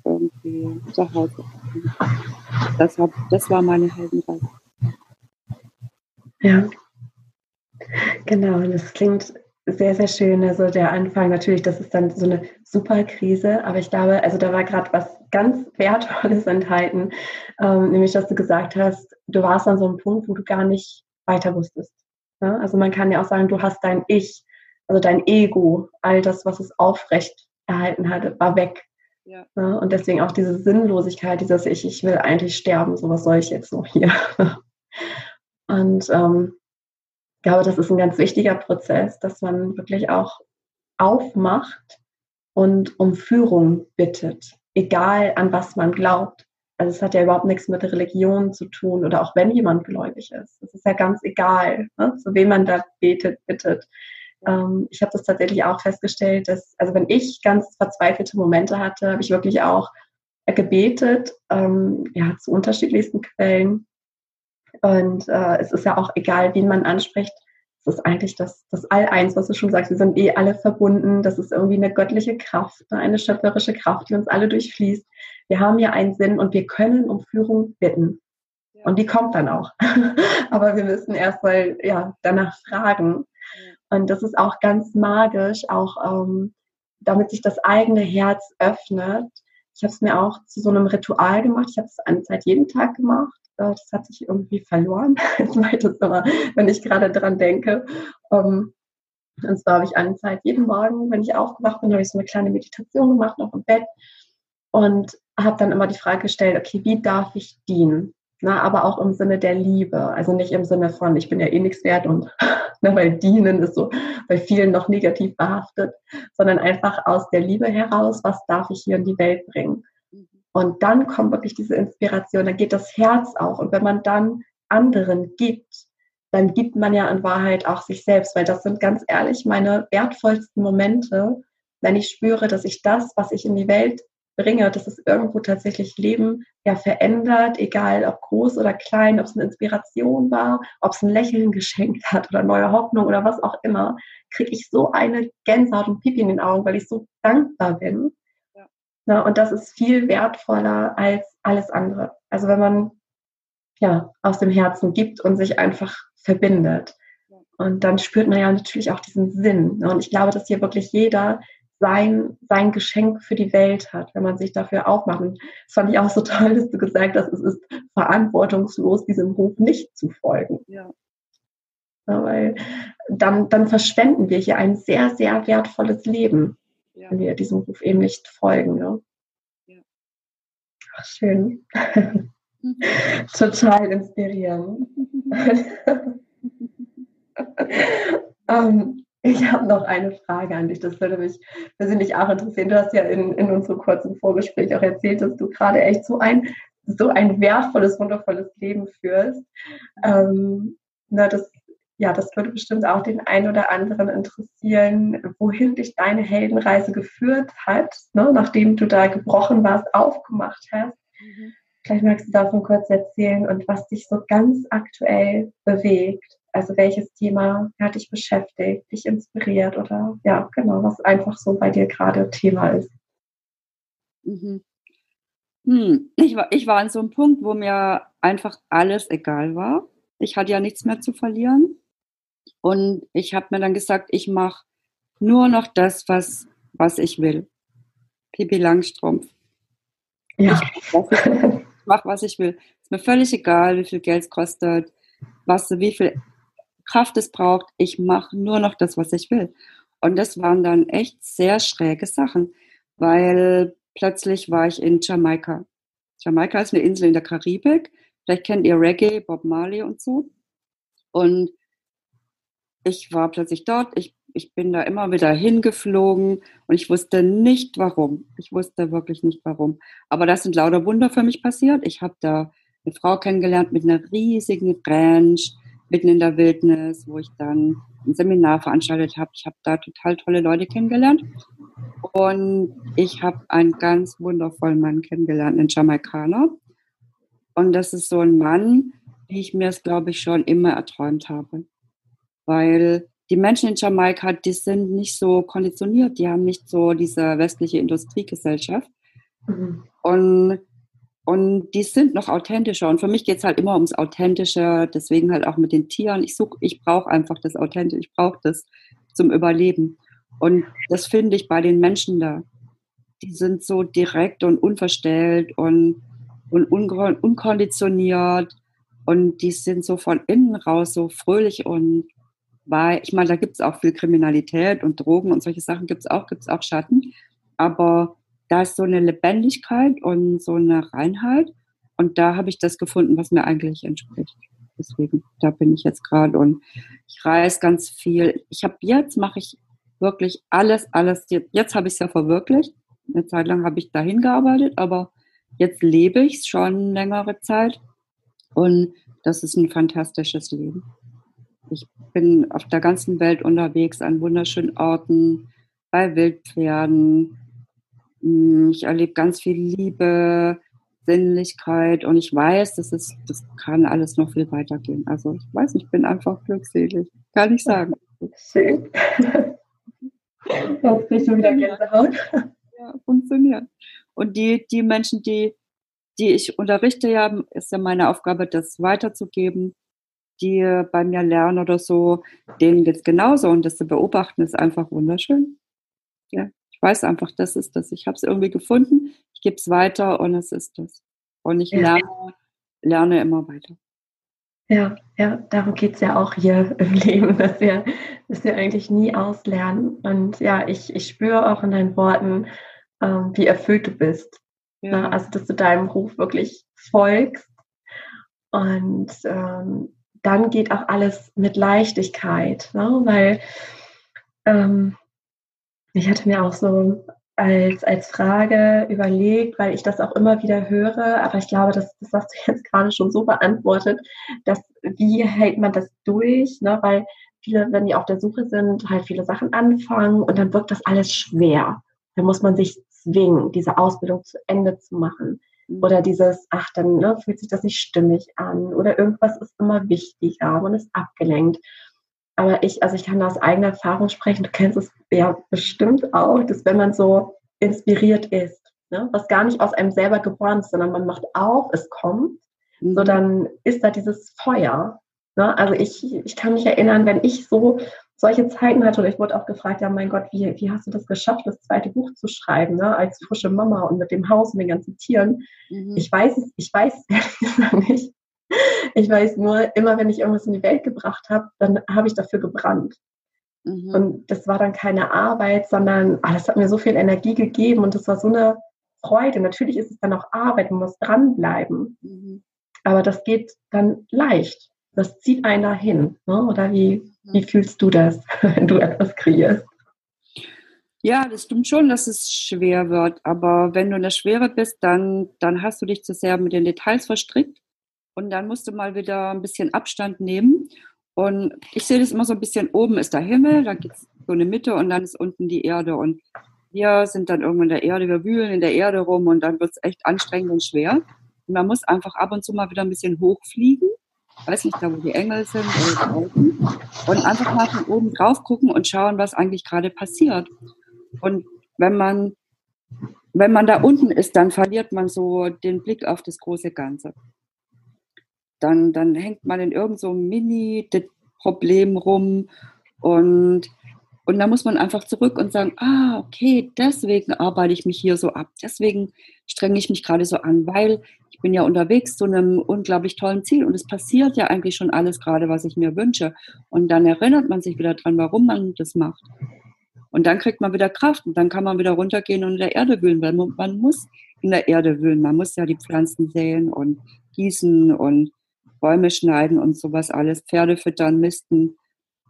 irgendwie zu Hause. Das, hab, das war meine Heldenreise. Ja, genau. Das klingt sehr, sehr schön. Also der Anfang natürlich, das ist dann so eine super Krise, aber ich glaube, also da war gerade was ganz Wertvolles enthalten, ähm, nämlich dass du gesagt hast, du warst an so einem Punkt, wo du gar nicht weiter wusstest. Ja? Also man kann ja auch sagen, du hast dein Ich, also dein Ego, all das, was es aufrecht erhalten hatte, war weg. Ja. ja. Und deswegen auch diese Sinnlosigkeit, dieses Ich, ich will eigentlich sterben, so was soll ich jetzt noch hier? Und ähm, ich glaube, das ist ein ganz wichtiger Prozess, dass man wirklich auch aufmacht und um Führung bittet, egal an was man glaubt. Also es hat ja überhaupt nichts mit Religion zu tun oder auch wenn jemand gläubig ist. Es ist ja ganz egal, ne, zu wem man da betet, bittet. Ähm, ich habe das tatsächlich auch festgestellt, dass, also wenn ich ganz verzweifelte Momente hatte, habe ich wirklich auch gebetet, ähm, ja, zu unterschiedlichsten Quellen. Und äh, es ist ja auch egal, wen man anspricht. Es ist eigentlich das, das All-Eins, was du schon sagst. Wir sind eh alle verbunden. Das ist irgendwie eine göttliche Kraft, ne, eine schöpferische Kraft, die uns alle durchfließt. Wir haben ja einen Sinn und wir können um Führung bitten. Und die kommt dann auch. Aber wir müssen erstmal ja, danach fragen. Und das ist auch ganz magisch, auch ähm, damit sich das eigene Herz öffnet. Ich habe es mir auch zu so einem Ritual gemacht. Ich habe es eine Zeit jeden Tag gemacht. Äh, das hat sich irgendwie verloren. Jetzt mache ich das immer, wenn ich gerade dran denke. Ähm, und zwar habe ich eine Zeit jeden Morgen, wenn ich aufgewacht bin, habe ich so eine kleine Meditation gemacht, noch im Bett. Und habe dann immer die Frage gestellt, okay, wie darf ich dienen? Na, aber auch im Sinne der Liebe. Also nicht im Sinne von, ich bin ja eh nichts wert und ne, weil dienen ist so bei vielen noch negativ behaftet, sondern einfach aus der Liebe heraus, was darf ich hier in die Welt bringen. Und dann kommt wirklich diese Inspiration, dann geht das Herz auch. Und wenn man dann anderen gibt, dann gibt man ja in Wahrheit auch sich selbst, weil das sind ganz ehrlich meine wertvollsten Momente, wenn ich spüre, dass ich das, was ich in die Welt bringe, dass es irgendwo tatsächlich Leben ja verändert, egal ob groß oder klein, ob es eine Inspiration war, ob es ein Lächeln geschenkt hat oder neue Hoffnung oder was auch immer, kriege ich so eine Gänsehaut und Pipi in den Augen, weil ich so dankbar bin. Ja. Na, und das ist viel wertvoller als alles andere. Also wenn man ja aus dem Herzen gibt und sich einfach verbindet. Und dann spürt man ja natürlich auch diesen Sinn. Und ich glaube, dass hier wirklich jeder sein, sein Geschenk für die Welt hat, wenn man sich dafür aufmacht. Und das fand ich auch so toll, dass du gesagt hast, es ist verantwortungslos, diesem Ruf nicht zu folgen. Ja. ja weil dann, dann verschwenden wir hier ein sehr, sehr wertvolles Leben, ja. wenn wir diesem Ruf eben nicht folgen. Ne? Ach, schön. Total inspirierend. ähm, ich habe noch eine Frage an dich, das würde mich persönlich auch interessieren. Du hast ja in, in unserem kurzen Vorgespräch auch erzählt, dass du gerade echt so ein, so ein wertvolles, wundervolles Leben führst. Ähm, na, das, ja, das würde bestimmt auch den einen oder anderen interessieren, wohin dich deine Heldenreise geführt hat, ne, nachdem du da gebrochen warst, aufgemacht hast. Mhm. Vielleicht magst du davon kurz erzählen und was dich so ganz aktuell bewegt. Also welches Thema hat dich beschäftigt, dich inspiriert oder ja, genau, was einfach so bei dir gerade Thema ist. Mhm. Hm, ich, war, ich war an so einem Punkt, wo mir einfach alles egal war. Ich hatte ja nichts mehr zu verlieren. Und ich habe mir dann gesagt, ich mache nur noch das, was, was ich will. Pipi Langstrumpf. Ja. Ich mache, was ich will. Ist mir völlig egal, wie viel Geld es kostet, was, wie viel Kraft es braucht. Ich mache nur noch das, was ich will. Und das waren dann echt sehr schräge Sachen, weil plötzlich war ich in Jamaika. Jamaika ist eine Insel in der Karibik. Vielleicht kennt ihr Reggae, Bob Marley und so. Und ich war plötzlich dort. Ich, ich bin da immer wieder hingeflogen und ich wusste nicht warum. Ich wusste wirklich nicht warum. Aber das sind lauter Wunder für mich passiert. Ich habe da eine Frau kennengelernt mit einer riesigen Ranch mitten in der Wildnis, wo ich dann ein Seminar veranstaltet habe. Ich habe da total tolle Leute kennengelernt. Und ich habe einen ganz wundervollen Mann kennengelernt, einen Jamaikaner. Und das ist so ein Mann, wie ich mir es, glaube ich, schon immer erträumt habe. Weil die Menschen in Jamaika, die sind nicht so konditioniert, die haben nicht so diese westliche Industriegesellschaft. Mhm. Und und die sind noch authentischer. Und für mich geht es halt immer ums Authentische, deswegen halt auch mit den Tieren. Ich suche, ich brauche einfach das Authentische, ich brauche das zum Überleben. Und das finde ich bei den Menschen da. Die sind so direkt und unverstellt und, und unkonditioniert. Und die sind so von innen raus so fröhlich und weil, ich meine, da gibt es auch viel Kriminalität und Drogen und solche Sachen gibt es auch, gibt es auch Schatten. Aber da ist so eine Lebendigkeit und so eine Reinheit. Und da habe ich das gefunden, was mir eigentlich entspricht. Deswegen, da bin ich jetzt gerade und ich reise ganz viel. Ich habe jetzt, mache ich wirklich alles, alles. Jetzt, jetzt habe ich es ja verwirklicht. Eine Zeit lang habe ich dahin gearbeitet, aber jetzt lebe ich es schon längere Zeit. Und das ist ein fantastisches Leben. Ich bin auf der ganzen Welt unterwegs, an wunderschönen Orten, bei Wildpferden, ich erlebe ganz viel Liebe, Sinnlichkeit und ich weiß, das, ist, das kann alles noch viel weitergehen. Also ich weiß, ich bin einfach glückselig. Kann ich sagen. Schön. Jetzt kriegst du wieder Gänsehaut. Ja, funktioniert. Und die, die Menschen, die, die ich unterrichte, ja, ist ja meine Aufgabe, das weiterzugeben, die bei mir lernen oder so, denen geht es genauso und das zu beobachten ist einfach wunderschön. Ja weiß einfach, das ist das. Ich habe es irgendwie gefunden, ich gebe es weiter und es ist das. Und ich lerne, lerne immer weiter. Ja, ja, darum geht es ja auch hier im Leben, dass wir, dass wir eigentlich nie auslernen. Und ja, ich, ich spüre auch in deinen Worten, ähm, wie erfüllt du bist. Ja. Ne? Also, dass du deinem Ruf wirklich folgst. Und ähm, dann geht auch alles mit Leichtigkeit, ne? weil ähm, ich hatte mir auch so als, als Frage überlegt, weil ich das auch immer wieder höre, aber ich glaube, das, das hast du jetzt gerade schon so beantwortet, dass wie hält man das durch, ne? weil viele, wenn die auf der Suche sind, halt viele Sachen anfangen und dann wirkt das alles schwer. Dann muss man sich zwingen, diese Ausbildung zu Ende zu machen. Mhm. Oder dieses, ach, dann ne, fühlt sich das nicht stimmig an. Oder irgendwas ist immer wichtiger, man ist abgelenkt. Aber ich, also ich kann aus eigener Erfahrung sprechen, du kennst es ja bestimmt auch, dass wenn man so inspiriert ist, ne, was gar nicht aus einem selber geboren ist, sondern man macht auf, es kommt, mhm. so dann ist da dieses Feuer. Ne? Also ich, ich kann mich erinnern, wenn ich so solche Zeiten hatte, und ich wurde auch gefragt, ja mein Gott, wie, wie hast du das geschafft, das zweite Buch zu schreiben, ne? als frische Mama und mit dem Haus und den ganzen Tieren. Mhm. Ich weiß es, ich weiß ehrlich nicht. Ich weiß nur, immer wenn ich irgendwas in die Welt gebracht habe, dann habe ich dafür gebrannt. Mhm. Und das war dann keine Arbeit, sondern ah, das hat mir so viel Energie gegeben und das war so eine Freude. Natürlich ist es dann auch Arbeit, man muss dranbleiben. Mhm. Aber das geht dann leicht das zieht einen dahin. Ne? Oder wie, wie mhm. fühlst du das, wenn du etwas kreierst? Ja, das stimmt schon, dass es schwer wird. Aber wenn du in der Schwere bist, dann, dann hast du dich zu sehr mit den Details verstrickt. Und dann musst du mal wieder ein bisschen Abstand nehmen. Und ich sehe das immer so ein bisschen, oben ist der Himmel, da gibt es so eine Mitte und dann ist unten die Erde. Und wir sind dann irgendwann in der Erde, wir wühlen in der Erde rum und dann wird es echt anstrengend und schwer. Und man muss einfach ab und zu mal wieder ein bisschen hochfliegen weiß nicht, da wo die Engel sind oder draußen, und einfach mal von oben drauf gucken und schauen, was eigentlich gerade passiert. Und wenn man, wenn man da unten ist, dann verliert man so den Blick auf das große Ganze. Dann, dann hängt man in irgendeinem so Mini-Problem rum und und da muss man einfach zurück und sagen, ah, okay, deswegen arbeite ich mich hier so ab, deswegen strenge ich mich gerade so an, weil ich bin ja unterwegs zu einem unglaublich tollen Ziel und es passiert ja eigentlich schon alles gerade, was ich mir wünsche. Und dann erinnert man sich wieder dran, warum man das macht. Und dann kriegt man wieder Kraft und dann kann man wieder runtergehen und in der Erde wühlen, weil man muss in der Erde wühlen. Man muss ja die Pflanzen säen und gießen und Bäume schneiden und sowas alles, Pferde füttern, misten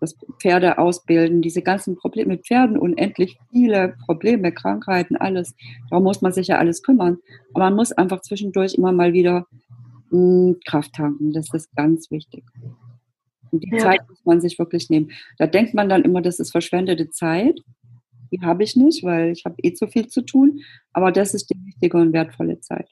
das Pferde ausbilden, diese ganzen Probleme mit Pferden, unendlich viele Probleme, Krankheiten, alles. Darum muss man sich ja alles kümmern. Aber man muss einfach zwischendurch immer mal wieder mh, hm, Kraft tanken. Das ist ganz wichtig. Und die ja. Zeit muss man sich wirklich nehmen. Da denkt man dann immer, das ist verschwendete Zeit. Die habe ich nicht, weil ich habe eh zu viel zu tun. Aber das ist die wichtige und wertvolle Zeit.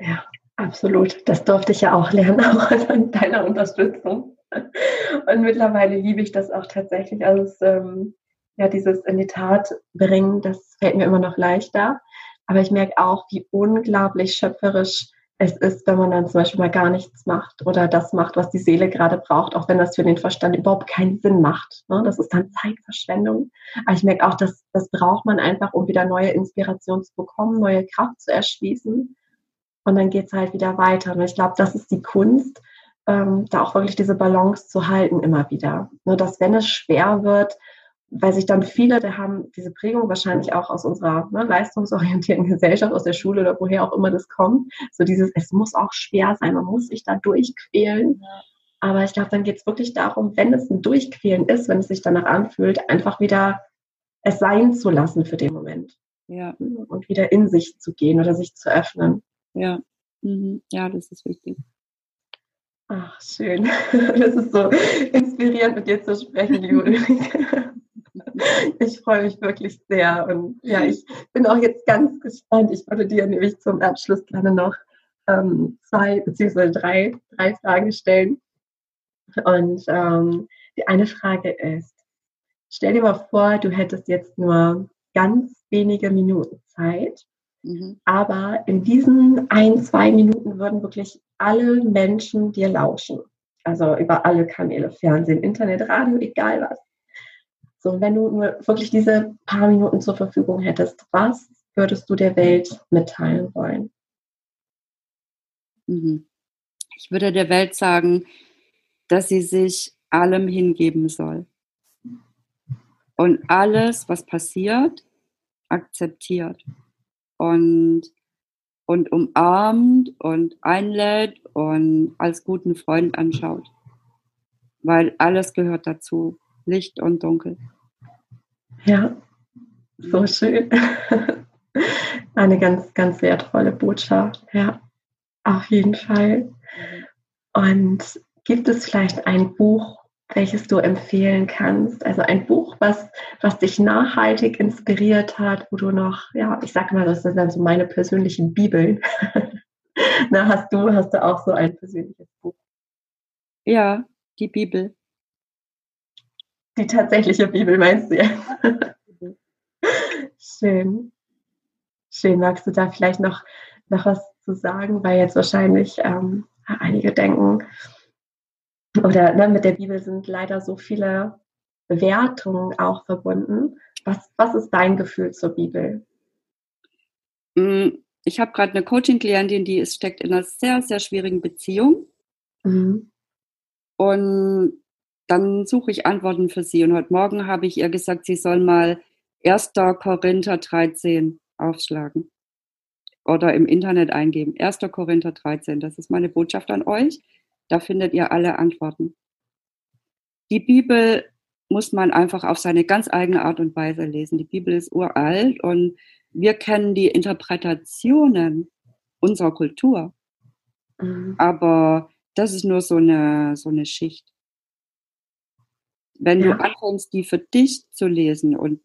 Ja, absolut. Das durfte ich ja auch lernen, auch an deiner Unterstützung. Und mittlerweile liebe ich das auch tatsächlich. Also es, ähm, ja, dieses in die Tat bringen, das fällt mir immer noch leichter. Aber ich merke auch, wie unglaublich schöpferisch es ist, wenn man dann zum Beispiel mal gar nichts macht oder das macht, was die Seele gerade braucht, auch wenn das für den Verstand überhaupt keinen Sinn macht. Ne? Das ist dann Zeitverschwendung. Aber ich merke auch, dass das braucht man einfach, um wieder neue Inspiration zu bekommen, neue Kraft zu erschließen. Und dann geht es halt wieder weiter. Und ich glaube, das ist die Kunst, ähm, da auch wirklich diese Balance zu halten immer wieder. Nur dass wenn es schwer wird, weil sich dann viele, die haben diese Prägung wahrscheinlich auch aus unserer ne, leistungsorientierten Gesellschaft, aus der Schule oder woher auch immer das kommt, so dieses, es muss auch schwer sein, man muss sich da durchquälen. Ja. Aber ich glaube, dann geht es wirklich darum, wenn es ein Durchquälen ist, wenn es sich danach anfühlt, einfach wieder es sein zu lassen für den Moment. Ja. Und wieder in sich zu gehen oder sich zu öffnen. Ja, mhm. ja, das ist wichtig. Ach, schön. Das ist so inspirierend, mit dir zu sprechen, liebe Ulrike. Ich freue mich wirklich sehr. Und ja, ich bin auch jetzt ganz gespannt. Ich würde dir nämlich zum Abschluss gerne noch ähm, zwei beziehungsweise drei, drei Fragen stellen. Und ähm, die eine Frage ist, stell dir mal vor, du hättest jetzt nur ganz wenige Minuten Zeit Mhm. Aber in diesen ein, zwei Minuten würden wirklich alle Menschen dir lauschen. Also über alle Kanäle, Fernsehen, Internet, Radio, egal was. So, wenn du nur wirklich diese paar Minuten zur Verfügung hättest, was würdest du der Welt mitteilen wollen? Mhm. Ich würde der Welt sagen, dass sie sich allem hingeben soll. Und alles, was passiert, akzeptiert und, und umarmt und einlädt und als guten Freund anschaut. Weil alles gehört dazu, Licht und Dunkel. Ja, So schön. Eine ganz, ganz wertvolle Botschaft, ja, auf jeden Fall. Und gibt es vielleicht ein Buch, welches du empfehlen kannst? Also ein Buch, was, was dich nachhaltig inspiriert hat, wo du noch, ja, ich sag mal, das sind dann so meine persönlichen Bibeln. Na, hast du, hast du auch so ein persönliches Buch? Ja, die Bibel. Die tatsächliche Bibel meinst du ja? Schön. Schön. Magst du da vielleicht noch, noch was zu sagen? Weil jetzt wahrscheinlich ähm, einige denken, oder ne, mit der Bibel sind leider so viele Bewertungen auch verbunden. Was, was ist dein Gefühl zur Bibel? Mm, ich habe gerade eine Coaching-Klientin, die ist, steckt in einer sehr, sehr schwierigen Beziehung. Mhm. Und dann suche ich Antworten für sie. Und heute Morgen habe ich ihr gesagt, sie soll mal 1. Korinther 13 aufschlagen oder im Internet eingeben. 1. Korinther 13, das ist meine Botschaft an euch. Da findet ihr alle Antworten. Die Bibel muss man einfach auf seine ganz eigene Art und Weise lesen. Die Bibel ist uralt und wir kennen die Interpretationen unserer Kultur. Mhm. Aber das ist nur so eine, so eine Schicht. Wenn ja. du anfängst, die für dich zu lesen und,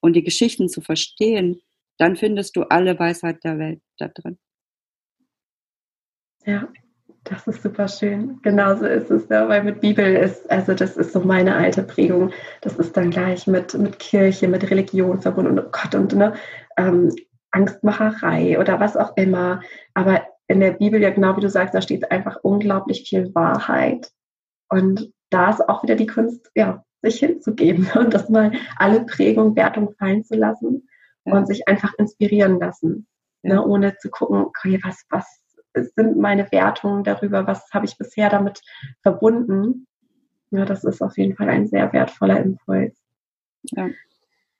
und die Geschichten zu verstehen, dann findest du alle Weisheit der Welt da drin. Ja, das ist super schön. Genauso ist es, ja, weil mit Bibel ist, also das ist so meine alte Prägung. Das ist dann gleich mit, mit Kirche, mit Religion verbunden und oh Gott und ne, ähm, Angstmacherei oder was auch immer. Aber in der Bibel, ja genau wie du sagst, da steht einfach unglaublich viel Wahrheit. Und da ist auch wieder die Kunst, ja, sich hinzugeben und das mal alle Prägung, Wertung fallen zu lassen ja. und sich einfach inspirieren lassen. Ne, ja. Ne, ohne zu gucken, okay, was, was sind meine Wertungen darüber, was habe ich bisher damit verbunden. Ja, das ist auf jeden Fall ein sehr wertvoller Impuls. Ja.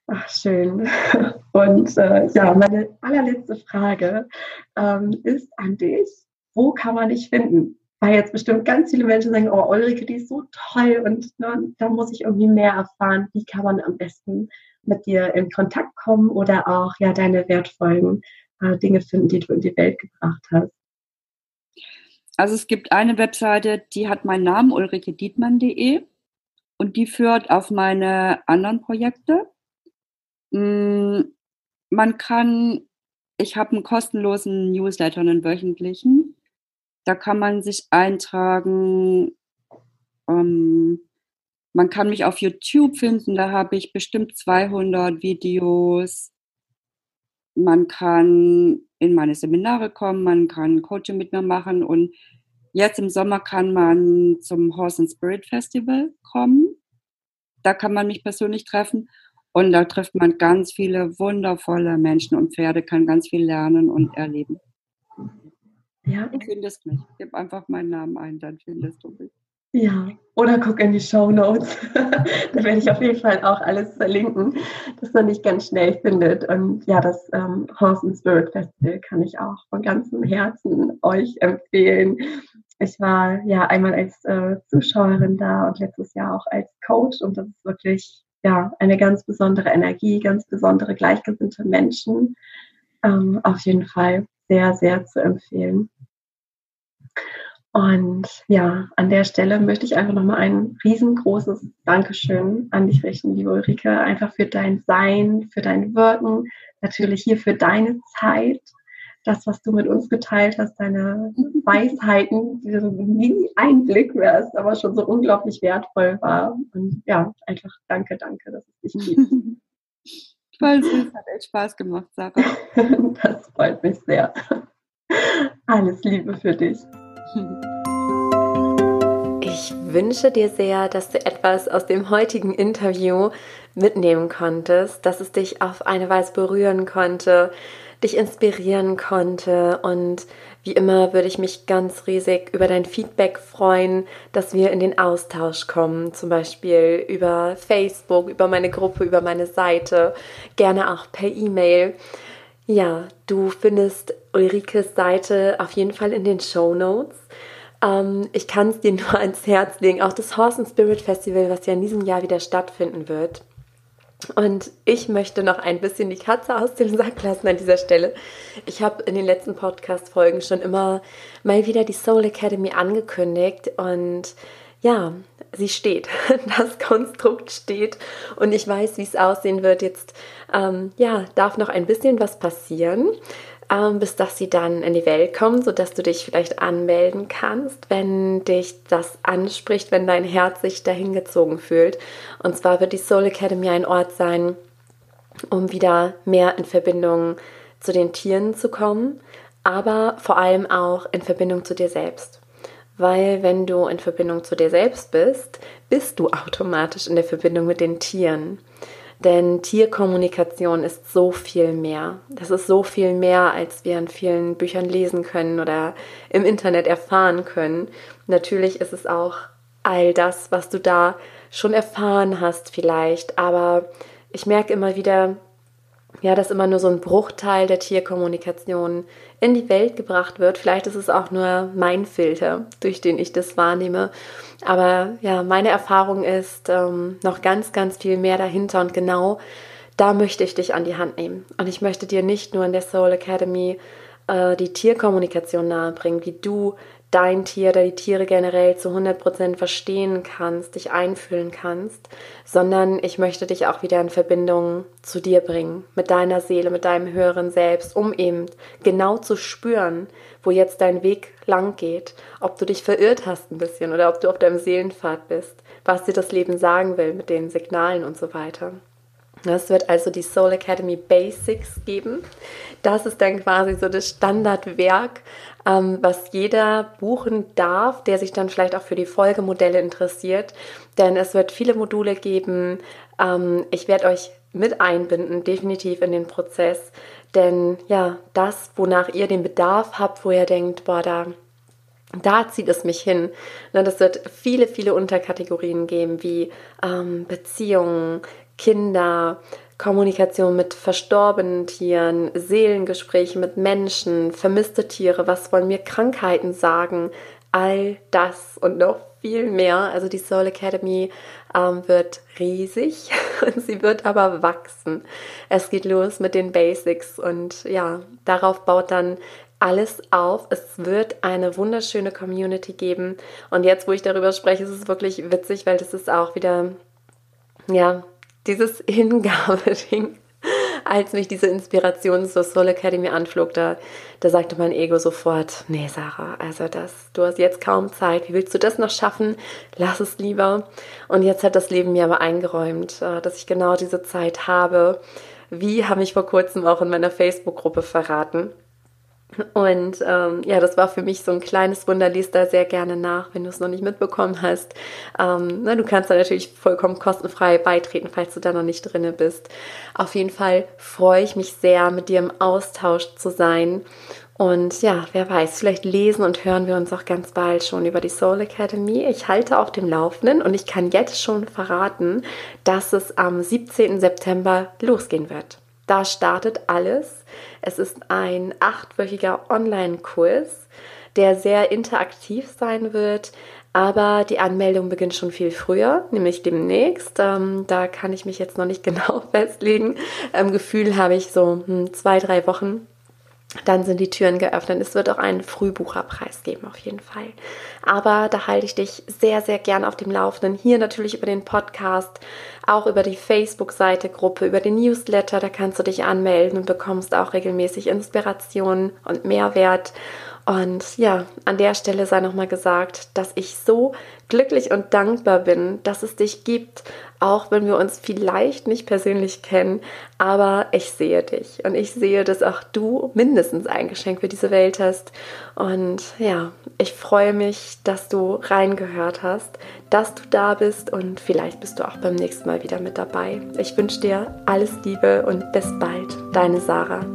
Ach, schön. Und äh, ja, meine allerletzte Frage ähm, ist an dich. Wo kann man dich finden? Weil jetzt bestimmt ganz viele Menschen sagen, oh, Ulrike, die ist so toll und ne, da muss ich irgendwie mehr erfahren. Wie kann man am besten mit dir in Kontakt kommen oder auch ja deine wertvollen äh, Dinge finden, die du in die Welt gebracht hast? Also es gibt eine Webseite, die hat meinen Namen ulrikedietmann.de und die führt auf meine anderen Projekte. Mm, man kann, ich habe einen kostenlosen Newsletter, einen wöchentlichen. Da kann man sich eintragen. Um, man kann mich auf YouTube finden, da habe ich bestimmt 200 Videos. Man kann in meine Seminare kommen, man kann Coaching mit mir machen und jetzt im Sommer kann man zum Horse and Spirit Festival kommen. Da kann man mich persönlich treffen und da trifft man ganz viele wundervolle Menschen und Pferde, kann ganz viel lernen und erleben. Ja. Du findest mich. Gib einfach meinen Namen ein, dann findest du mich. Ja, oder guck in die Show Notes. da werde ich auf jeden Fall auch alles verlinken, dass man dich ganz schnell findet. Und ja, das ähm, Horse and Spirit Festival kann ich auch von ganzem Herzen euch empfehlen. Ich war ja einmal als äh, Zuschauerin da und letztes Jahr auch als Coach und das ist wirklich ja eine ganz besondere Energie, ganz besondere gleichgesinnte Menschen. Ähm, auf jeden Fall sehr, sehr zu empfehlen. Und ja, an der Stelle möchte ich einfach nochmal ein riesengroßes Dankeschön an dich richten, liebe Ulrike, einfach für dein Sein, für dein Wirken, natürlich hier für deine Zeit, das, was du mit uns geteilt hast, deine Weisheiten, die so nie Einblick wärst, aber schon so unglaublich wertvoll war. Und ja, einfach danke, danke, dass es dich gibt. Voll süß, hat echt Spaß gemacht, Sarah. das freut mich sehr. Alles Liebe für dich. Ich wünsche dir sehr, dass du etwas aus dem heutigen Interview mitnehmen konntest, dass es dich auf eine Weise berühren konnte, dich inspirieren konnte. Und wie immer würde ich mich ganz riesig über dein Feedback freuen, dass wir in den Austausch kommen, zum Beispiel über Facebook, über meine Gruppe, über meine Seite, gerne auch per E-Mail. Ja, du findest Ulrikes Seite auf jeden Fall in den Show Notes. Ähm, ich kann es dir nur ans Herz legen. Auch das Horse and Spirit Festival, was ja in diesem Jahr wieder stattfinden wird, Und ich möchte noch ein bisschen die Katze aus dem Sack lassen an dieser Stelle. Ich habe in den letzten Podcast-Folgen schon immer mal wieder die Soul Academy angekündigt und ja, sie steht. Das Konstrukt steht und ich weiß, wie es aussehen wird. Jetzt ähm, ja, darf noch ein bisschen was passieren bis dass sie dann in die Welt kommen, sodass du dich vielleicht anmelden kannst, wenn dich das anspricht, wenn dein Herz sich dahin gezogen fühlt. Und zwar wird die Soul Academy ein Ort sein, um wieder mehr in Verbindung zu den Tieren zu kommen, aber vor allem auch in Verbindung zu dir selbst. Weil wenn du in Verbindung zu dir selbst bist, bist du automatisch in der Verbindung mit den Tieren. Denn Tierkommunikation ist so viel mehr. Das ist so viel mehr, als wir in vielen Büchern lesen können oder im Internet erfahren können. Natürlich ist es auch all das, was du da schon erfahren hast vielleicht. Aber ich merke immer wieder, ja, dass immer nur so ein Bruchteil der Tierkommunikation in die Welt gebracht wird. Vielleicht ist es auch nur mein Filter, durch den ich das wahrnehme. Aber ja, meine Erfahrung ist ähm, noch ganz, ganz viel mehr dahinter und genau da möchte ich dich an die Hand nehmen. Und ich möchte dir nicht nur in der Soul Academy äh, die Tierkommunikation nahebringen, wie du dein Tier oder die Tiere generell zu 100% verstehen kannst, dich einfühlen kannst, sondern ich möchte dich auch wieder in Verbindung zu dir bringen, mit deiner Seele, mit deinem höheren Selbst, um eben genau zu spüren, wo jetzt dein Weg lang geht, ob du dich verirrt hast ein bisschen oder ob du auf deinem Seelenpfad bist, was dir das Leben sagen will mit den Signalen und so weiter. Es wird also die Soul Academy Basics geben. Das ist dann quasi so das Standardwerk, ähm, was jeder buchen darf, der sich dann vielleicht auch für die Folgemodelle interessiert. Denn es wird viele Module geben. Ähm, ich werde euch mit einbinden, definitiv in den Prozess. Denn ja, das, wonach ihr den Bedarf habt, wo ihr denkt, boah, da da zieht es mich hin. Ne, das wird viele, viele Unterkategorien geben, wie ähm, Beziehungen, Kinder, Kommunikation mit verstorbenen Tieren, Seelengespräche mit Menschen, vermisste Tiere, was wollen mir Krankheiten sagen, all das und noch viel mehr. Also die Soul Academy ähm, wird riesig und sie wird aber wachsen. Es geht los mit den Basics und ja, darauf baut dann alles auf. Es wird eine wunderschöne Community geben. Und jetzt, wo ich darüber spreche, ist es wirklich witzig, weil das ist auch wieder, ja, dieses Hingabeding, als mich diese Inspiration zur Soul Academy anflog, da, da sagte mein Ego sofort, nee Sarah, also das, du hast jetzt kaum Zeit, wie willst du das noch schaffen? Lass es lieber. Und jetzt hat das Leben mir aber eingeräumt, äh, dass ich genau diese Zeit habe. Wie habe ich vor kurzem auch in meiner Facebook-Gruppe verraten. Und ähm, ja, das war für mich so ein kleines Wunder. Lies da sehr gerne nach, wenn du es noch nicht mitbekommen hast. Ähm, na, du kannst da natürlich vollkommen kostenfrei beitreten, falls du da noch nicht drinne bist. Auf jeden Fall freue ich mich sehr, mit dir im Austausch zu sein. Und ja, wer weiß, vielleicht lesen und hören wir uns auch ganz bald schon über die Soul Academy. Ich halte auf dem Laufenden und ich kann jetzt schon verraten, dass es am 17. September losgehen wird. Da startet alles. Es ist ein achtwöchiger Online-Kurs, der sehr interaktiv sein wird. Aber die Anmeldung beginnt schon viel früher, nämlich demnächst. Ähm, da kann ich mich jetzt noch nicht genau festlegen. Im Gefühl habe ich so hm, zwei, drei Wochen dann sind die Türen geöffnet. Es wird auch einen Frühbucherpreis geben, auf jeden Fall. Aber da halte ich dich sehr, sehr gern auf dem Laufenden. Hier natürlich über den Podcast, auch über die Facebook-Seite, Gruppe, über den Newsletter. Da kannst du dich anmelden und bekommst auch regelmäßig Inspiration und Mehrwert. Und ja, an der Stelle sei nochmal gesagt, dass ich so glücklich und dankbar bin, dass es dich gibt, auch wenn wir uns vielleicht nicht persönlich kennen, aber ich sehe dich und ich sehe, dass auch du mindestens ein Geschenk für diese Welt hast. Und ja, ich freue mich, dass du reingehört hast, dass du da bist und vielleicht bist du auch beim nächsten Mal wieder mit dabei. Ich wünsche dir alles Liebe und bis bald, deine Sarah.